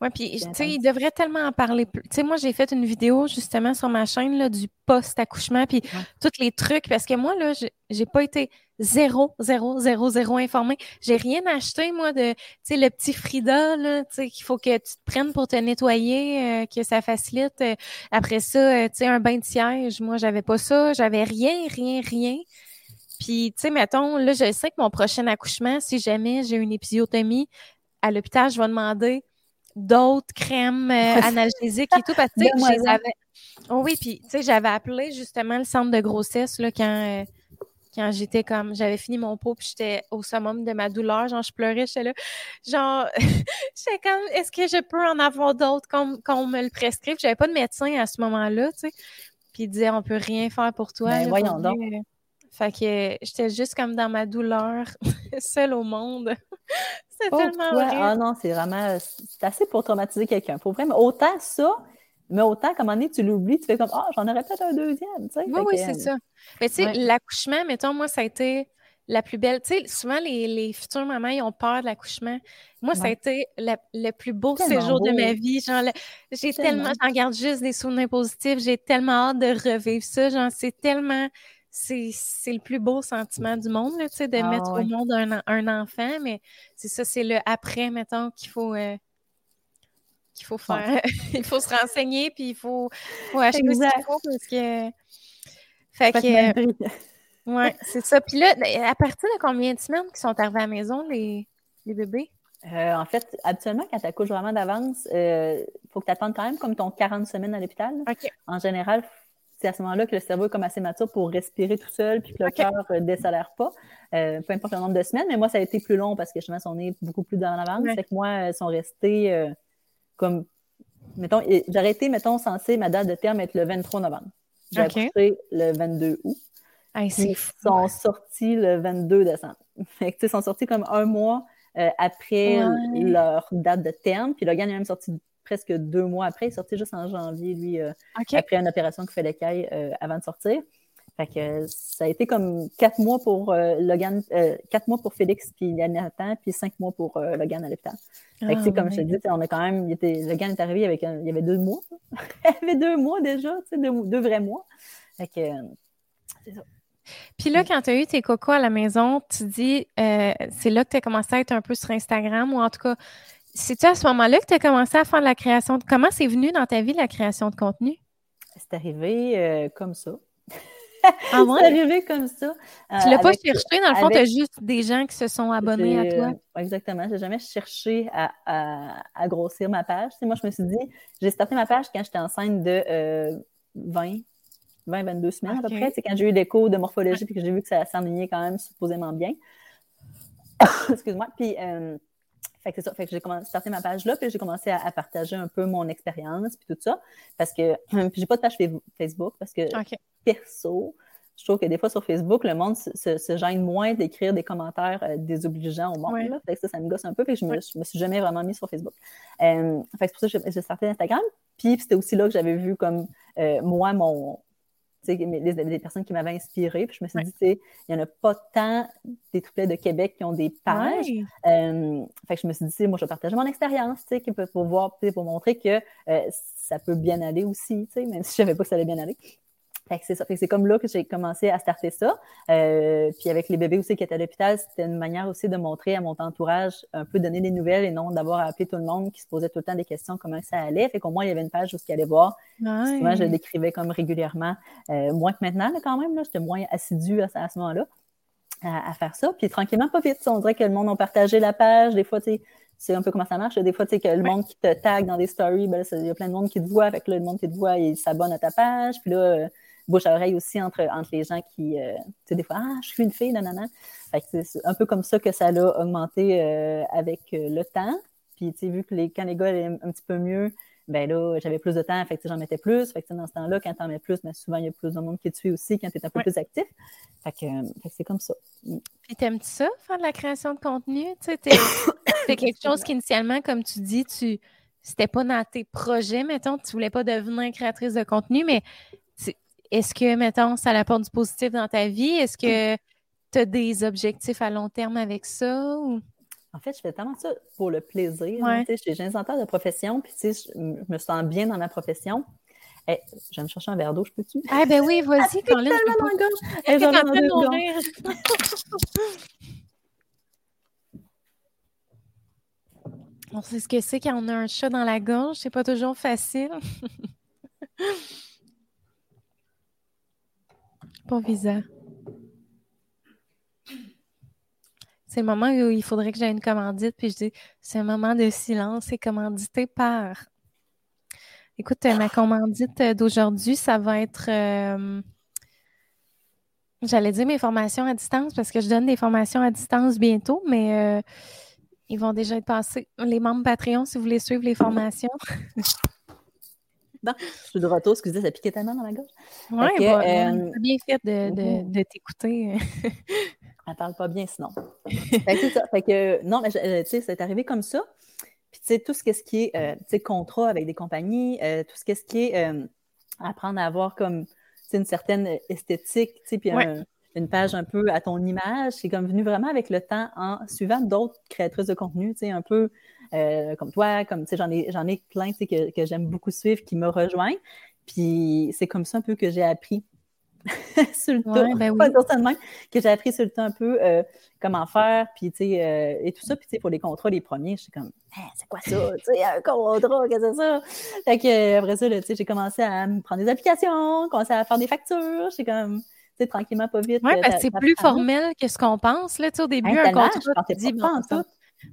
oui, puis, tu sais, il devrait tellement en parler plus. Tu sais, moi, j'ai fait une vidéo, justement, sur ma chaîne, là, du post-accouchement, puis tous les trucs, parce que moi, là, j'ai pas été zéro, zéro, zéro, zéro informée. J'ai rien acheté, moi, de, tu sais, le petit Frida, là, tu sais, qu'il faut que tu te prennes pour te nettoyer, euh, que ça facilite. Euh, après ça, euh, tu sais, un bain de siège, moi, j'avais pas ça. J'avais rien, rien, rien. Puis, tu sais, mettons, là, je sais que mon prochain accouchement, si jamais j'ai une épisiotomie, à l'hôpital, je vais demander d'autres crèmes euh, analgésiques et tout, parce que j'avais... Oh oui, puis tu sais, j'avais appelé justement le centre de grossesse là, quand, euh, quand j'étais comme, j'avais fini mon pot, puis j'étais au summum de ma douleur, genre, je pleurais, j'étais là, genre, <laughs> j'étais comme, est-ce que je peux en avoir d'autres qu'on me le prescrive? J'avais pas de médecin à ce moment-là, tu sais. Puis il disait, on peut rien faire pour toi. Ben, voyons donc. Fait que j'étais juste comme dans ma douleur, <laughs> seule au monde. <laughs> c'est tellement vrai. Ah non, c'est vraiment, c'est assez pour traumatiser quelqu'un. Pour vraiment, autant ça, mais autant, comme un moment donné, tu l'oublies, tu fais comme Ah, j'en aurais peut-être un deuxième. Tu sais, oui, oui, c'est ça. Mais tu sais, l'accouchement, mettons, moi, ça a été la plus belle. Tu sais, souvent, les, les futures mamans, ils ont peur de l'accouchement. Moi, ça a été le plus beau séjour de ma vie. Genre, j'ai tellement, j'en garde juste des souvenirs positifs. J'ai tellement hâte de revivre ça. Genre, c'est tellement, c'est le plus beau sentiment du monde, sais, de ah mettre au monde un, un enfant. Mais c'est ça, c'est le après, mettons, qu'il faut. Euh, qu'il faut faire. <laughs> il faut se renseigner, puis il faut, faut acheter ce qu'il faut parce que. Fait que. ouais, <laughs> c'est ça. Puis là, à partir de combien de semaines qui sont arrivés à la maison, les, les bébés? Euh, en fait, habituellement, quand tu accouches vraiment d'avance, il euh, faut que tu attendes quand même comme ton 40 semaines à l'hôpital. En général, c'est à ce moment-là que le cerveau est comme assez mature pour respirer tout seul, puis que le cœur ne euh, décélère pas. peu importe le nombre de semaines, mais moi, ça a été plus long parce que justement, on est beaucoup plus dans l'avance. Ouais. Fait que moi, ils sont restés comme, mettons, j'aurais été, mettons, censé, ma date de terme être le 23 novembre. J'ai accouché le 22 août. ils sont sortis le 22 décembre. <laughs> Fait ils sont sortis comme un mois euh, après leur date de terme. Puis Logan est même sorti presque deux mois après. Il est sorti juste en janvier, lui, euh, après une opération qu'il fait l'écaille euh, avant de sortir. Fait que ça a été comme quatre mois pour Logan, quatre mois pour Félix puis Nathan, puis cinq mois pour Logan à l'hôpital. Fait que, comme je te dis, on a quand même, il était, le gars est arrivé avec il y avait deux mois. <laughs> il y avait deux mois déjà, tu sais, deux, vrais mois. Fait que, c'est ça. Puis là, quand tu as eu tes cocos à la maison, tu dis, euh, c'est là que tu as commencé à être un peu sur Instagram ou en tout cas, c'est-tu à ce moment-là que tu as commencé à faire la création de. Comment c'est venu dans ta vie la création de contenu? C'est arrivé euh, comme ça. Ah ouais? <laughs> C'est arrivé comme ça. tu l'as pas cherché, dans le fond, tu as juste des gens qui se sont abonnés à toi? Exactement. J'ai jamais cherché à, à, grossir ma page. moi, je me suis dit, j'ai starté ma page quand j'étais enceinte de 20, 20, 22 semaines à peu près. C'est quand j'ai eu des cours de morphologie et que j'ai vu que ça s'enlignait quand même supposément bien. <coughs> Excuse-moi. Puis, euh, fait que c'est ça. Fait que j'ai commencé starté ma page là, puis j'ai commencé à, partager un peu mon expérience puis tout ça. Parce que <clears throat> puis j'ai pas de page Facebook parce que perso, je trouve que des fois sur Facebook, le monde se, gêne moins d'écrire des commentaires euh, désobligeants au monde. Fait que ça, ça me gosse un peu. Fait que je, me, me suis jamais vraiment mis sur Facebook. Euh, fait que c'est pour ça que j'ai starté Instagram. Puis c'était aussi là que j'avais vu comme euh, moi, mon, les, des personnes qui m'avaient inspiré. Puis je me suis dit, il n'y en a pas tant des triplets de Québec qui ont des pages. Euh, fait que je me suis dit, moi, je vais partager mon expérience, pour voir, pour montrer que euh, ça peut bien aller aussi, même si je ne savais pas que ça allait bien aller c'est ça. c'est comme là que j'ai commencé à starter ça. Euh, puis avec les bébés aussi qui étaient à l'hôpital, c'était une manière aussi de montrer à mon entourage un peu donner des nouvelles et non d'avoir à appeler tout le monde qui se posait tout le temps des questions comment ça allait. Fait qu'au moins il y avait une page où ce allait voir. Souvent je le décrivais comme régulièrement, euh, moins que maintenant quand même. Là, j'étais moins assidue à, ce moment-là à, faire ça. Puis tranquillement, pas vite. On dirait que le monde a partagé la page. Des fois, tu sais, c'est un peu comment ça marche. Des fois, tu sais, que le monde qui te tag dans des stories, ben, il y a plein de monde qui te voit. Avec le monde qui te voit, il s'abonne à ta page. Puis là, bouche à oreille aussi entre, entre les gens qui, euh, tu sais, des fois, ah, je suis une fille, nanana. Fait que c'est un peu comme ça que ça l'a augmenté euh, avec euh, le temps. Puis, tu sais, vu que les, quand les gars allaient un petit peu mieux, ben là, j'avais plus de temps, fait que j'en mettais plus. Fait que dans ce temps-là, quand t'en mets plus, ben souvent, il y a plus de monde qui te suit aussi quand tu es un peu plus actif. Fait que, c'est comme ça. Puis t'aimes-tu ça, faire de la création de contenu? Tu sais, c'est <coughs> quelque chose qu'initialement, comme tu dis, tu c'était pas dans tes projets, mettons, tu voulais pas devenir créatrice de contenu, mais est-ce que, mettons, ça apporte du positif dans ta vie? Est-ce que tu as des objectifs à long terme avec ça? En fait, je fais tellement ça pour le plaisir. je suis ingénieur de profession, puis je me sens bien dans ma profession. je vais me chercher un verre d'eau, je peux-tu? Ah ben oui, <laughs> vas-y, quand là, je peux pas... de mourir? <laughs> On sait ce que c'est quand on a un chat dans la gorge, c'est pas toujours facile. <laughs> visa. C'est le moment où il faudrait que j'aie une commandite, puis je dis c'est un moment de silence, c'est commandité par. Écoute, ma commandite d'aujourd'hui, ça va être. Euh, J'allais dire mes formations à distance parce que je donne des formations à distance bientôt, mais euh, ils vont déjà être passés. Les membres Patreon, si vous voulez suivre les formations. <laughs> Bon, je suis de retour, excusez, ça piquait tellement dans ma gorge. Oui, bah, euh, bien fait de, de, mhm. de t'écouter. <laughs> Elle parle pas bien sinon. fait que ça. Fait que, non, mais euh, tu sais, c'est arrivé comme ça. Puis, tu sais, tout ce, qui est euh, tu sais, contrat avec des compagnies, tout ce qui est apprendre à avoir comme une certaine esthétique, tu sais, puis une page un peu à ton image, c'est comme venu vraiment avec le temps en suivant d'autres créatrices de contenu, tu sais, un peu euh, comme toi, comme, tu sais, j'en ai, j'en ai plein, tu sais, que, que j'aime beaucoup suivre, qui me rejoignent. Puis c'est comme ça un peu que j'ai appris <laughs> sur le temps, ben oui. que j'ai appris sur le temps un peu euh, comment faire, puis tu sais, euh, et tout ça. Puis tu sais, pour les contrats, les premiers, je suis comme, hein, c'est quoi ça? <laughs> tu sais, un contrat, qu'est-ce que c'est ça? Fait que après ça, tu sais, j'ai commencé à me prendre des applications, commencé à faire des factures. Je suis comme, tu sais, tranquillement, pas vite. Oui, parce que c'est plus formel que ce qu'on pense, là, tu sais, au début, un contrat, tu dis, bon, tout.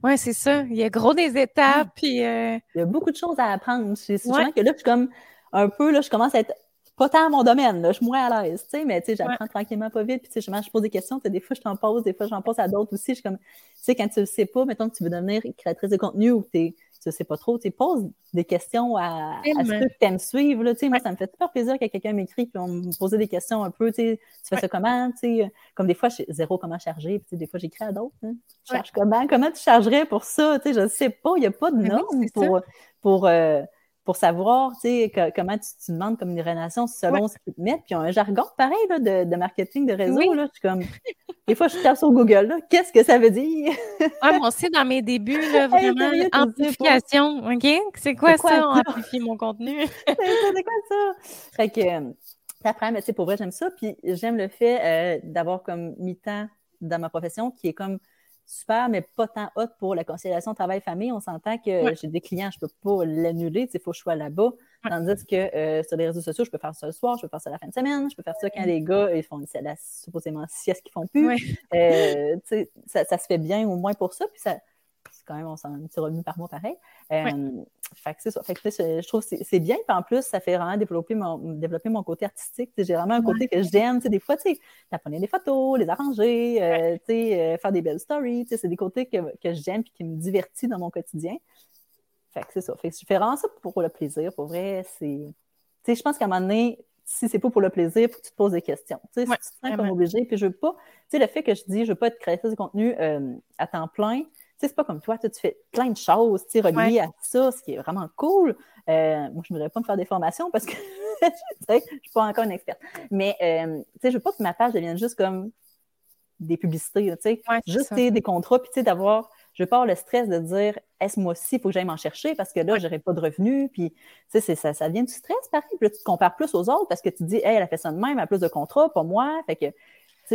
Oui, c'est ça. Il y a gros des étapes. Puis, euh, Il y a beaucoup de choses à apprendre. C'est souvent que là, je suis comme un peu, là, je commence à être pas tant à mon domaine, là, je suis moins à l'aise, tu sais, mais tu sais, j'apprends tranquillement pas vite, puis tu sais, je pose des questions, des fois je t'en pose, des fois j'en pose à d'autres aussi, je suis comme, tu sais, quand tu le sais pas, mettons que tu veux devenir créatrice de contenu ou que tu ne sais pas trop, tu poses des questions à, à ceux que tu aimes suivre, là, tu sais, moi, ça me fait super plaisir que quelqu'un m'écrit, puis on me posait des questions un peu, tu tu fais ça comment, tu sais, comme des fois, je zéro comment charger, puis des fois, j'écris à d'autres, hein, je charge comment, comment tu chargerais pour ça, tu sais, je sais pas, il n'y a pas de normes pour, pour, euh, pour savoir, tu sais, comment tu, tu, demandes comme une relation selon ce qu'ils te mettent. Puis, il y a un jargon pareil là, de, de, marketing de réseau. Là, je suis comme, des fois, je tape sur Google, qu'est-ce que ça veut dire? <laughs> ah, moi aussi, dans mes débuts, là, vraiment, amplification, OK? C'est quoi, quoi, ça, amplifier mon contenu? <laughs> c'est quoi ça? Fait que, euh, après, mais tu sais, pour vrai, j'aime ça. Puis, j'aime le fait euh, d'avoir comme mi-temps dans ma profession qui est comme super, mais pas tant hot pour la conciliation travail-famille. On s'entend que j'ai des clients, je peux pas l'annuler, il faut que je sois là-bas. Tandis que euh, sur les réseaux sociaux, je peux faire ça le soir, je peux faire ça la fin de semaine, je peux faire ça quand les gars, ils font la, supposément sieste qu'ils font plus. Euh, ça, ça, se fait bien au moins pour ça. Puis ça, quand même, on s'en un petit revenu par mois pareil. Euh, fait que c'est ça. Fait que, je trouve que c'est bien. Puis en plus, ça fait vraiment développer mon, développer mon côté artistique. J'ai vraiment un côté que j'aime. Des fois, tu sais, des photos, les arranger, euh, euh, faire des belles stories. C'est des côtés que, que j'aime et qui me divertit dans mon quotidien. Fait que c'est ça. Fait que je fais vraiment ça pour le plaisir. Pour vrai, c'est. Tu sais, je pense qu'à un moment donné, si c'est pas pour le plaisir, il faut que tu te poses des questions. Tu sais, si tu te sens comme obligé, puis je veux pas, tu sais, le fait que je dis, je veux pas être créatrice de contenu à temps plein, c'est pas comme toi, tu fais plein de choses reliées à ça, ce qui est vraiment cool. Euh, moi, je ne voudrais pas me faire des formations parce que <laughs> je ne suis pas encore une experte. Mais euh, je ne veux pas que ma page devienne juste comme des publicités, sais, juste des contrats, puis d'avoir, je veux pas avoir le stress de dire, est-ce moi aussi, il faut que j'aille m'en chercher parce que là, je n'aurai pas de revenus, puis ça, ça vient du stress, pareil. Puis là, tu te compares plus aux autres parce que tu dis, hey, elle a fait ça de même, elle a plus de contrats, pas moi. Fait que,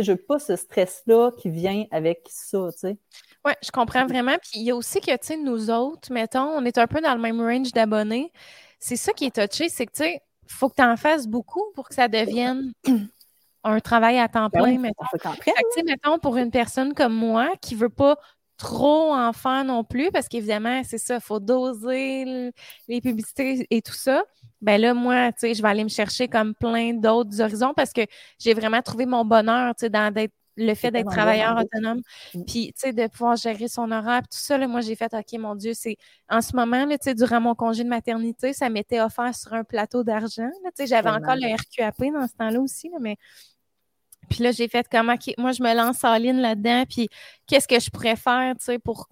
je veux pas ce stress-là qui vient avec ça, tu sais. Oui, je comprends vraiment. Puis il y a aussi que, tu sais, nous autres, mettons, on est un peu dans le même range d'abonnés. C'est ça qui est touché, c'est que, tu sais, il faut que tu en fasses beaucoup pour que ça devienne <clears throat> un travail à temps ben plein, mettons. Fait mettons, pour une personne comme moi qui veut pas trop en faire non plus, parce qu'évidemment, c'est ça, il faut doser les publicités et tout ça. Ben là, moi, tu sais, je vais aller me chercher comme plein d'autres horizons parce que j'ai vraiment trouvé mon bonheur, tu sais, dans d'être le fait d'être travailleur autonome, mmh. puis tu sais, de pouvoir gérer son horaire, tout ça, là, moi, j'ai fait, OK, mon Dieu, c'est en ce moment, là, tu sais, durant mon congé de maternité, ça m'était offert sur un plateau d'argent. Tu sais, j'avais encore le RQAP dans ce temps-là aussi, là, mais puis là, j'ai fait comme, OK, moi, je me lance en ligne là-dedans, puis qu'est-ce que je pourrais faire, tu sais, pour,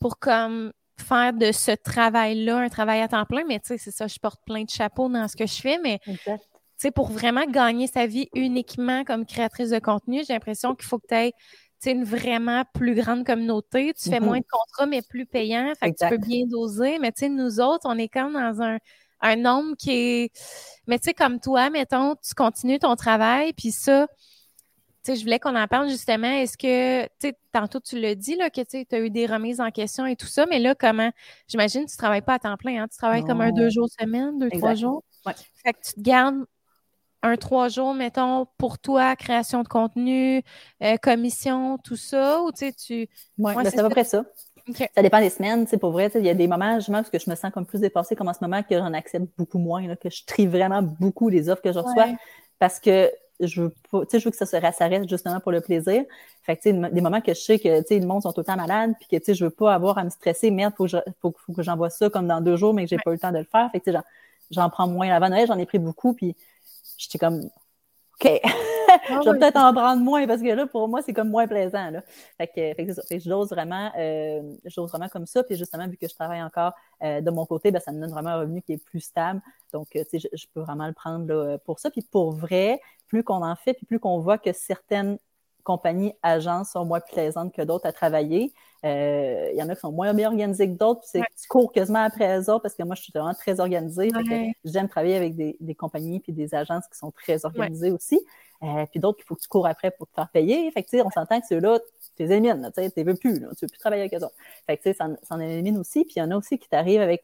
pour comme faire de ce travail-là un travail à temps plein, mais tu sais, c'est ça, je porte plein de chapeaux dans ce que je fais, mais sais, pour vraiment gagner sa vie uniquement comme créatrice de contenu, j'ai l'impression qu'il faut que tu aies une vraiment plus grande communauté. Tu fais mm-hmm. moins de contrats, mais plus payants. Fait que tu peux bien doser. Mais tu sais, nous autres, on est comme dans un, un nombre qui est. Mais tu sais, comme toi, mettons, tu continues ton travail, puis ça. Tu sais, je voulais qu'on en parle justement. Est-ce que, tu sais, tantôt tu l'as dit, là, que tu as eu des remises en question et tout ça, mais là, comment, j'imagine, tu travailles pas à temps plein, hein? Tu travailles comme un deux jours semaine, deux, trois jours. Ouais. Fait que tu te gardes un trois jours, mettons, pour toi, création de contenu, euh, commission, tout ça, ou tu sais, tu... Oui, ben, c'est à peu près ça. Ça dépend des semaines, c'est pour vrai. Il y a des moments, je parce que je me sens comme plus dépassée comme en ce moment, que j'en accepte beaucoup moins, là, que je trie vraiment beaucoup les offres que je reçois. Parce que je veux pas, tu sais, je veux que ça, se, ça reste justement pour le plaisir. Fait que, tu sais, des moments que je sais que, tu sais, le monde sont tout le temps malades, puis que, tu sais, je veux pas avoir à me stresser, merde, faut que, faut, que j'envoie ça comme dans deux jours, mais que j'ai pas eu le temps de le faire. Fait que, tu sais, j'en prends moins. Avant Noël, j'en ai pris beaucoup, puis j'étais comme, OK, <laughs> ah je vais peut-être en prendre moins parce que là, pour moi, c'est comme moins plaisant. Là. Fait que, fait que c'est ça. Fait que je dose vraiment, euh, vraiment comme ça. Puis justement, vu que je travaille encore euh, de mon côté, ben, ça me donne vraiment un revenu qui est plus stable. Donc, euh, tu sais, je, je, peux vraiment le prendre là, pour ça. Puis pour vrai, plus qu'on en fait, puis plus qu'on voit que certaines compagnies, agences sont moins plaisantes que d'autres à travailler. Euh, il y en a qui sont moins bien organisés que d'autres, puis tu cours quasiment après eux autres parce que moi, je suis vraiment très organisée. J'aime travailler avec des, des, compagnies puis des agences qui sont très organisées aussi. Euh, puis d'autres qu'il faut que tu cours après pour te faire payer. Fait que, on s'entend que ceux-là, tu les élimines, tu ne veux plus, là, tu veux plus travailler avec eux autres. Fait que, ça, ça en élimine aussi. Puis il y en a aussi qui t'arrivent avec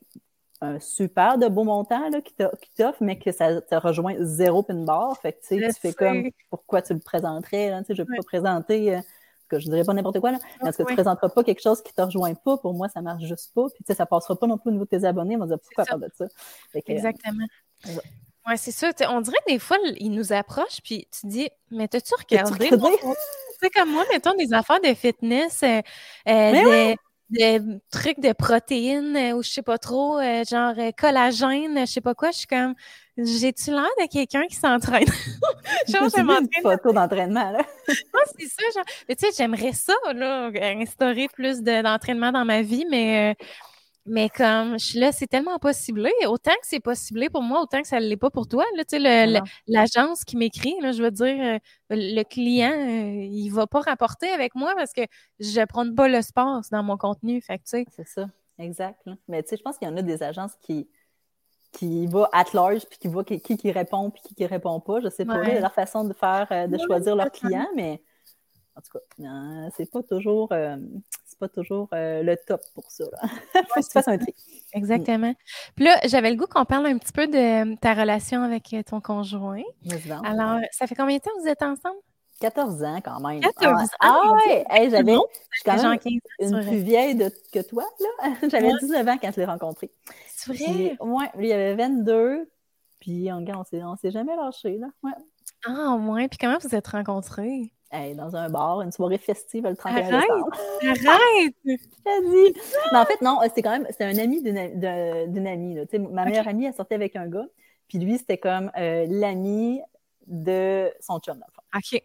un super de beau montant là, qui t'offre, mais que ça te rejoint zéro pin bar. Fait que tu fais comme pourquoi tu le présenterais, là, je ne vais pas présenter. Euh, que je dirais pas n'importe quoi, là, mais que tu ne présenteras pas quelque chose qui ne te rejoint pas, pour moi, ça ne marche juste pas. Puis, tu sais, ça passera pas non plus au niveau de tes abonnés. On va dire pourquoi faire de ça? Exactement. ouais, c'est ça. On dirait que des fois, ils nous approchent, puis tu dis, mais t'as-tu regardé? Tu sais, comme moi, mettons des affaires de fitness, euh, euh des trucs de protéines euh, ou je sais pas trop, euh, genre euh, collagène, je sais pas quoi. Je suis comme, j'ai-tu l'air de quelqu'un qui s'entraîne? <laughs> genre, je une photo d'entraînement, là. <laughs> c'est ça, genre. Mais tu sais, j'aimerais ça, là, instaurer plus d'entraînement dans ma vie, mais mais comme je suis là, c'est tellement pas ciblé. Autant que c'est pas ciblé pour moi, autant que ça ne l'est pas pour toi. Là, tu sais, l'agence qui m'écrit, je veux dire, euh, le client, euh, il va pas rapporter avec moi parce que je prends pas le sport dans mon contenu. Fait C'est ça, exact. Mais tu sais, je pense qu'il y en a des agences qui qui va at large puis qui voit qui, qui, répond puis qui, qui répond pas. Je sais pas leur façon de faire, euh, de choisir leurs clients, mais en tout cas, c'est pas toujours pas toujours euh, le top pour ça. Il <laughs> faut que tu fasses un tri. Exactement. Puis là, j'avais le goût qu'on parle un petit peu de ta relation avec euh, ton conjoint. Alors, ça fait combien de temps que vous êtes ensemble? 14 ans quand même. 14 ans? Ah, ouais! j'avais quand même une plus vieille que toi, là. <laughs> j'avais 19 ans quand je l'ai rencontré. C'est vrai? Oui, lui, il avait 22. Puis, on ne s'est jamais lâché, là. Ouais. Ah, au moins. Puis comment vous êtes rencontrés? Dans un bar, une soirée festive le 31 arrête, décembre. Arrête! <laughs> dit. Mais en fait, non, c'est quand même, c'est un ami d'une amie. Là. Ma meilleure amie, elle sortait avec un gars, puis lui, c'était comme euh, l'ami de son chum. OK.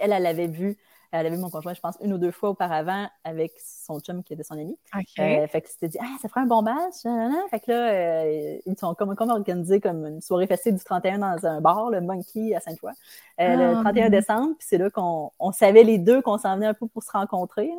Elle, elle l'avait vu elle avait vu mon conjoint, je pense, une ou deux fois auparavant avec son chum qui était son ami. Euh, fait que c'était dit, ah, ça ferait un bon match. Fait que là, euh, ils sont comme, comme organisés comme une soirée festive du 31 dans un bar, le Monkey à Sainte-Foy, euh, le 31 ah, décembre. Puis c'est là qu'on on savait les deux qu'on s'en venait un peu pour se rencontrer.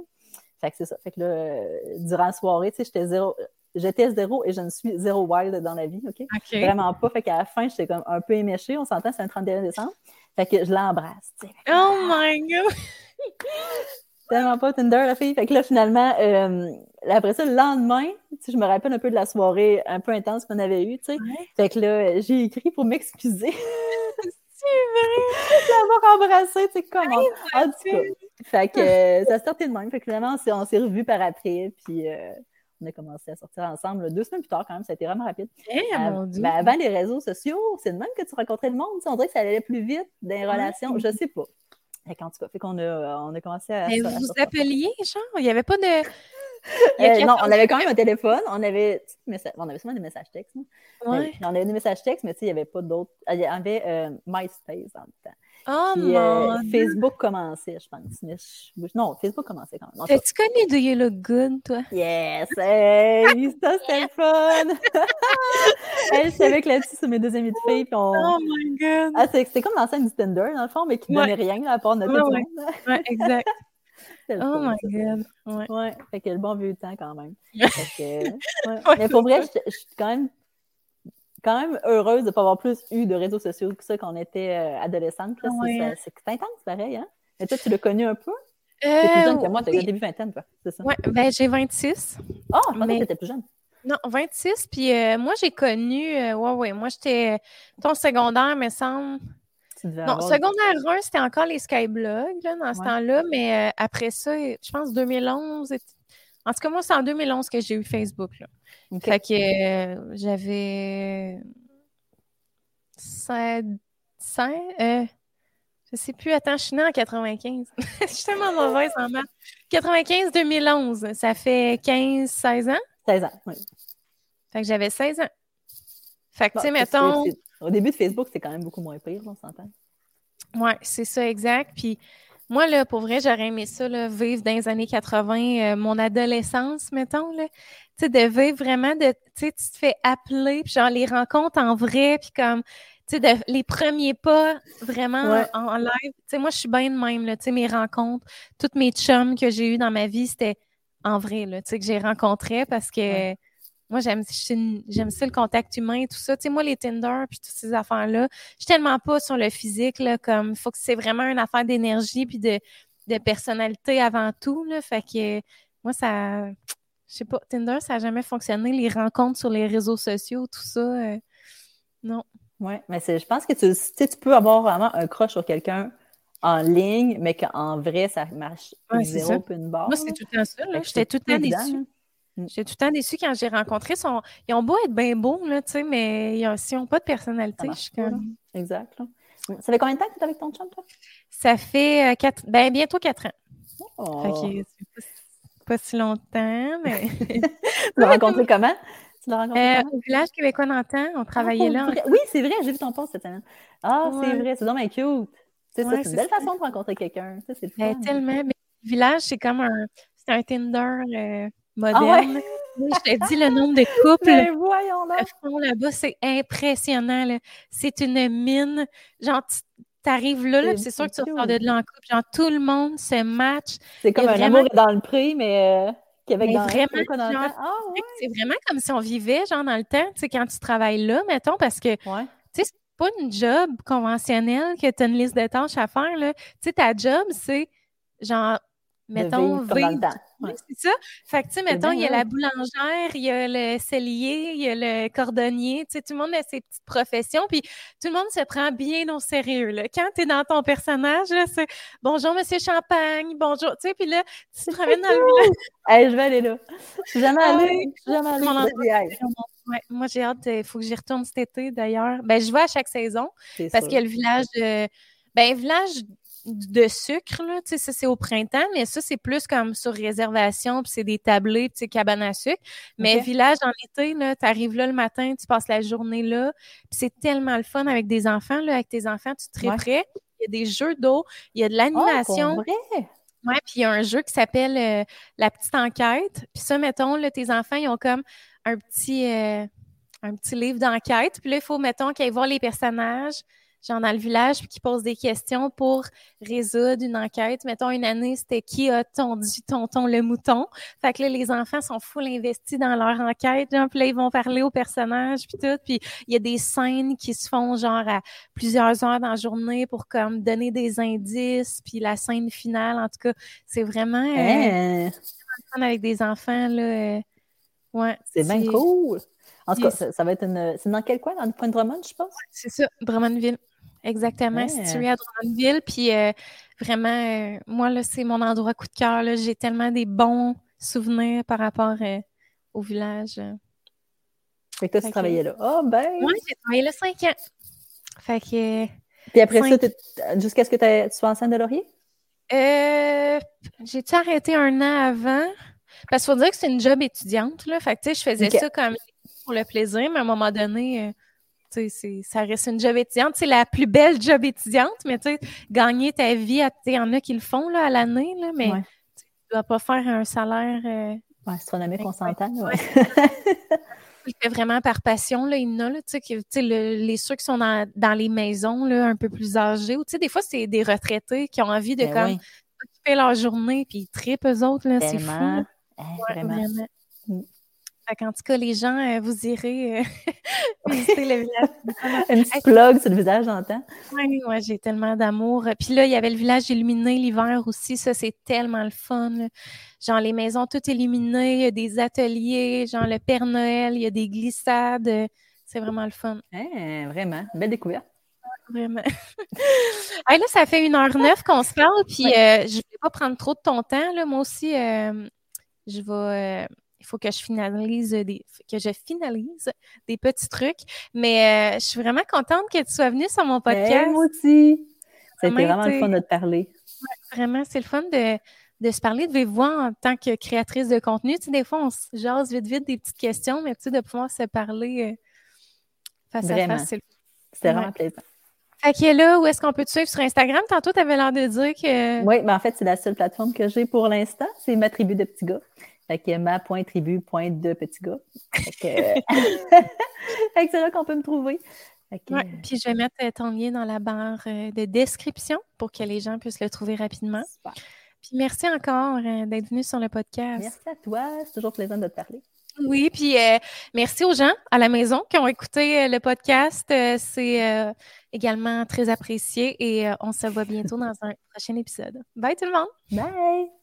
Fait que c'est ça. Fait que là, durant la soirée, tu sais, j'étais zéro j'étais zéro et je ne suis zéro wild dans la vie, OK? Vraiment pas. Fait qu'à la fin, j'étais comme un peu éméchée. On s'entend, c'est un 31 décembre. Fait que je l'embrasse, Oh my God! <laughs> Tellement pas Tinder, la fille. Fait que là, finalement, euh, après ça, le lendemain, je me rappelle un peu de la soirée un peu intense qu'on avait eue, tu sais. Fait que là, j'ai écrit pour m'excuser. <laughs> C'est vrai! L'avoir embrassé, tu sais, comment? En tout cas. Fait que euh, ça sortait de même. Fait que finalement, on s'est revus par après, puis euh, on a commencé à sortir ensemble deux semaines plus tard quand même. Ça a été vraiment rapide. Eh, mon Dieu. Ben, avant les réseaux sociaux, c'est de même que tu rencontrais le monde. On dirait que ça allait plus vite dans les relations. Je sais pas. Fait en tout cas, fait qu'on a, on a commencé à. Mais vous vous appeliez, genre? Il n'y avait pas de. Euh, non, on avait quand même un téléphone. On avait, on avait souvent des messages textes. Ouais. On avait des messages textes, mais tu sais, il n'y avait pas d'autres. Il y avait euh, MySpace en même temps. Oh Puis, euh, Facebook commençait, je pense. non, Facebook commençait quand même. As-tu connu Do You Look Good, toi? Yes! Hey, ça, c'était fun! <laughs> hey, j'étais avec là-dessus sur mes deux amis de filles. Puis on... Oh my God! Ah, c'était comme l'ancienne du Tinder, dans le fond, mais qui ne donnait rien à part notre ouais, ouais. ouais, exact. <laughs> oh my God! Ouais. ouais. Fait que le bon vieux temps quand même. <laughs> Que, ouais. Mais pour vrai, je suis quand même quand même heureuse de ne pas avoir plus eu de réseaux sociaux que ça quand on était euh, adolescente. C'est intense, pareil. Hein? Mais toi, tu l'as connu un peu? Tu es plus jeune que moi, tu as début vingtaine, toi. C'est ça? Oui, ben, j'ai 26. Ah, oh, je pensais que tu étais plus jeune. Non, 26. Puis euh, moi, j'ai connu. Euh, ouais, ouais. Moi, j'étais. Ton secondaire, me semble. Non, secondaire 1, c'était encore les Skyblogs là, dans ce temps-là, mais après ça, je pense 2011. En tout cas, moi, c'est en 2011 que j'ai eu Facebook. Là. Fait que euh, j'avais 5, 5, Je sais plus. Attends, je suis née en 95. <laughs> je suis tellement mauvaise en maths. 95-2011. Ça fait 15-16 ans? 16 ans, oui. Fait que j'avais 16 ans. Fait que, tu sais, mettons. Au début de Facebook, c'était quand même beaucoup moins pire, on s'entend. Oui, c'est ça, exact. Puis moi, là, pour vrai, j'aurais aimé ça, là, vivre dans les années 80, euh, mon adolescence, mettons, là. Tu sais, de vivre vraiment de, tu sais, tu te fais appeler, puis genre les rencontres en vrai, puis comme, tu sais, les premiers pas vraiment en, live. Tu sais, moi, je suis bien de même, là, tu sais, mes rencontres, toutes mes chums que j'ai eues dans ma vie, c'était en vrai, là, tu sais, que j'ai rencontré parce que moi, j'aime j'aime ça le contact humain et tout ça. Tu sais, moi, les Tinder puis toutes ces affaires-là, je suis tellement pas sur le physique, là, comme faut que c'est vraiment une affaire d'énergie puis de, de personnalité avant tout, là. Fait que moi, ça, je sais pas, Tinder, ça a jamais fonctionné. Les rencontres sur les réseaux sociaux, tout ça, euh, non. Oui, mais je pense que tu, tu peux avoir vraiment un crush sur quelqu'un en ligne, mais qu'en vrai, ça marche zéro puis une barre. Moi, c'est tout le temps ça. J'étais tout le temps déçue. Mm. J'étais tout le temps déçue quand j'ai rencontré son. Ils ont beau être bien beaux, là, tu sais, mais ils n'ont pas de personnalité, je suis comme. Exact. Ça fait combien de temps que tu es avec ton chum, toi? Ça fait euh, quatre... ben, bientôt quatre ans. Oh. Fait que pas, si longtemps, mais. <laughs> tu <laughs> l'as rencontré comment? Tu l'as rencontré euh, Au village québécois d'antan, on travaillait ah, là. Oui, c'est vrai, j'ai vu ton post cette semaine. Ah, c'est vrai, c'est vraiment cute. C'est une belle façon de rencontrer quelqu'un. C'est ben, tellement. Mais le village, c'est comme un. C'est un Tinder. Euh, moderne. Ah je t'ai dit le nombre de <laughs> couples Mais voyons là. là-bas, c'est impressionnant. C'est une mine. Genre, t'arrives là, là c'est sûr que tu ressors de là en couple. Genre, tout le monde se match. C'est comme un vraiment... amour dans le prix, mais euh, Québec dans vraiment, ah, C'est vraiment comme si on vivait, genre, dans le temps, tu sais, quand tu travailles là, mettons, parce que, tu sais, c'est pas une job conventionnelle que tu as une liste de tâches à faire, là. Tu sais, ta job, c'est, genre, mettons, vivre. Oui, c'est ça. Fait que, tu sais, mettons, il y a la boulangère, il y a le cellier, il y a le cordonnier, tu sais, tout le monde a ses petites professions, puis tout le monde se prend bien au sérieux, là. Quand tu es dans ton personnage, là, c'est « Bonjour, Monsieur Champagne, bonjour », tu sais, puis là, tu te promènes dans le <laughs> village. Hey, je vais aller là. Je suis jamais allée. Je suis jamais allée. Ouais, moi, j'ai hâte, il faut que j'y retourne cet été, d'ailleurs. Ben, je vais à chaque saison, parce qu'il y a le village... de... ben, village de sucre, là, tu sais, ça c'est au printemps, mais ça c'est plus comme sur réservation, puis c'est des tablés, puis cabane à sucre. Mais village en été, là, arrives là le matin, tu passes la journée là, puis c'est tellement le fun avec des enfants, là, avec tes enfants, tu te prêt. Il y a des jeux d'eau, il y a de l'animation. Oh, Ouais, puis il y a un jeu qui s'appelle euh, La petite enquête. Puis ça, mettons, là, tes enfants, ils ont comme un petit, euh, un petit livre d'enquête. Puis là, il faut, mettons, qu'ils aillent voir les personnages, genre dans le village, puis qui posent des questions pour résoudre une enquête. Mettons, une année, c'était qui a tondu tonton le mouton? Fait que là, les enfants sont full investis dans leur enquête, genre, puis là, ils vont parler aux personnages, puis tout. Puis il y a des scènes qui se font, genre, à plusieurs heures dans la journée pour, comme, donner des indices, puis la scène finale, en tout cas, c'est vraiment... Euh, hein? avec des enfants, là... Euh, ouais. C'est bien cool! En tout cas, ça, va être une. C'est dans quel coin? Dans le point de Drummond, je pense? C'est ça, Drummondville. Exactement, situé à Drummondville. Puis euh, vraiment, euh, moi, là, c'est mon endroit coup de cœur. J'ai tellement des bons souvenirs par rapport euh, au village. Fait que toi, tu travaillais là. Ah, oh, ben! Oui, j'ai travaillé là cinq ans. Fait que. Puis après ça, jusqu'à ce que tu sois enceinte de Laurier? J'ai-tu arrêté un an avant? Parce qu'il faut dire que c'est une job étudiante, là. Fait que, tu sais, je faisais ça comme pour le plaisir, mais à un moment donné, ça reste une job étudiante. C'est la plus belle job étudiante, mais gagner ta vie, il y en a qui le font là, à l'année, là, mais tu ne dois pas faire un salaire. Euh, astronomique, on s'entend. Ouais. <laughs> Il fait vraiment par passion, là, il y en a, là, tu sais, les ceux qui sont dans, les maisons, là, un peu plus âgés, ou tu sais, des fois, c'est des retraités qui ont envie de, ben comme, occuper leur journée, puis ils trippent eux autres, là, c'est fou. Hein, vraiment. Mm. En tout cas, les gens, euh, vous irez euh, <laughs> visiter le village. <laughs> Un petit plug sur le visage, j'entends. Oui, ouais, j'ai tellement d'amour. Puis là, il y avait le village illuminé l'hiver aussi. Ça, c'est tellement le fun. Genre, les maisons toutes illuminées, il y a des ateliers, genre le Père Noël, il y a des glissades. C'est vraiment le fun. Hein, vraiment, belle découverte. Vraiment. <laughs> là, ça fait une heure neuf qu'on se parle, puis euh, je ne vais pas prendre trop de ton temps. Là. Moi aussi, je vais il faut que je finalise des que je finalise des petits trucs. Mais euh, je suis vraiment contente que tu sois venue sur mon ben, podcast. moi aussi. C'était vraiment le fun de te parler. vraiment, c'est le fun de, de se parler de vive voix en tant que créatrice de contenu. Tu sais, des fois, on se jase vite, vite des petites questions, mais tu sais, de pouvoir se parler euh, face à face, c'est C'était vraiment plaisant. Fait que là, où est-ce qu'on peut te suivre? Sur Instagram? Tantôt, tu avais l'air de dire que. Oui, mais en fait, c'est la seule plateforme que j'ai pour l'instant. C'est ma tribu de petits gars. Fait que ma.tribu.de petits gars. <laughs> <laughs> Fait que, c'est là qu'on peut me trouver. Ouais, puis je vais mettre ton lien dans la barre euh, de description pour que les gens puissent le trouver rapidement. Super. Puis merci encore euh, d'être venu sur le podcast. Merci à toi. C'est toujours plaisant de te parler. Oui, puis euh, merci aux gens à la maison qui ont écouté euh, le podcast. c'est également très apprécié et on se voit bientôt dans un prochain épisode. Bye tout le monde. Bye.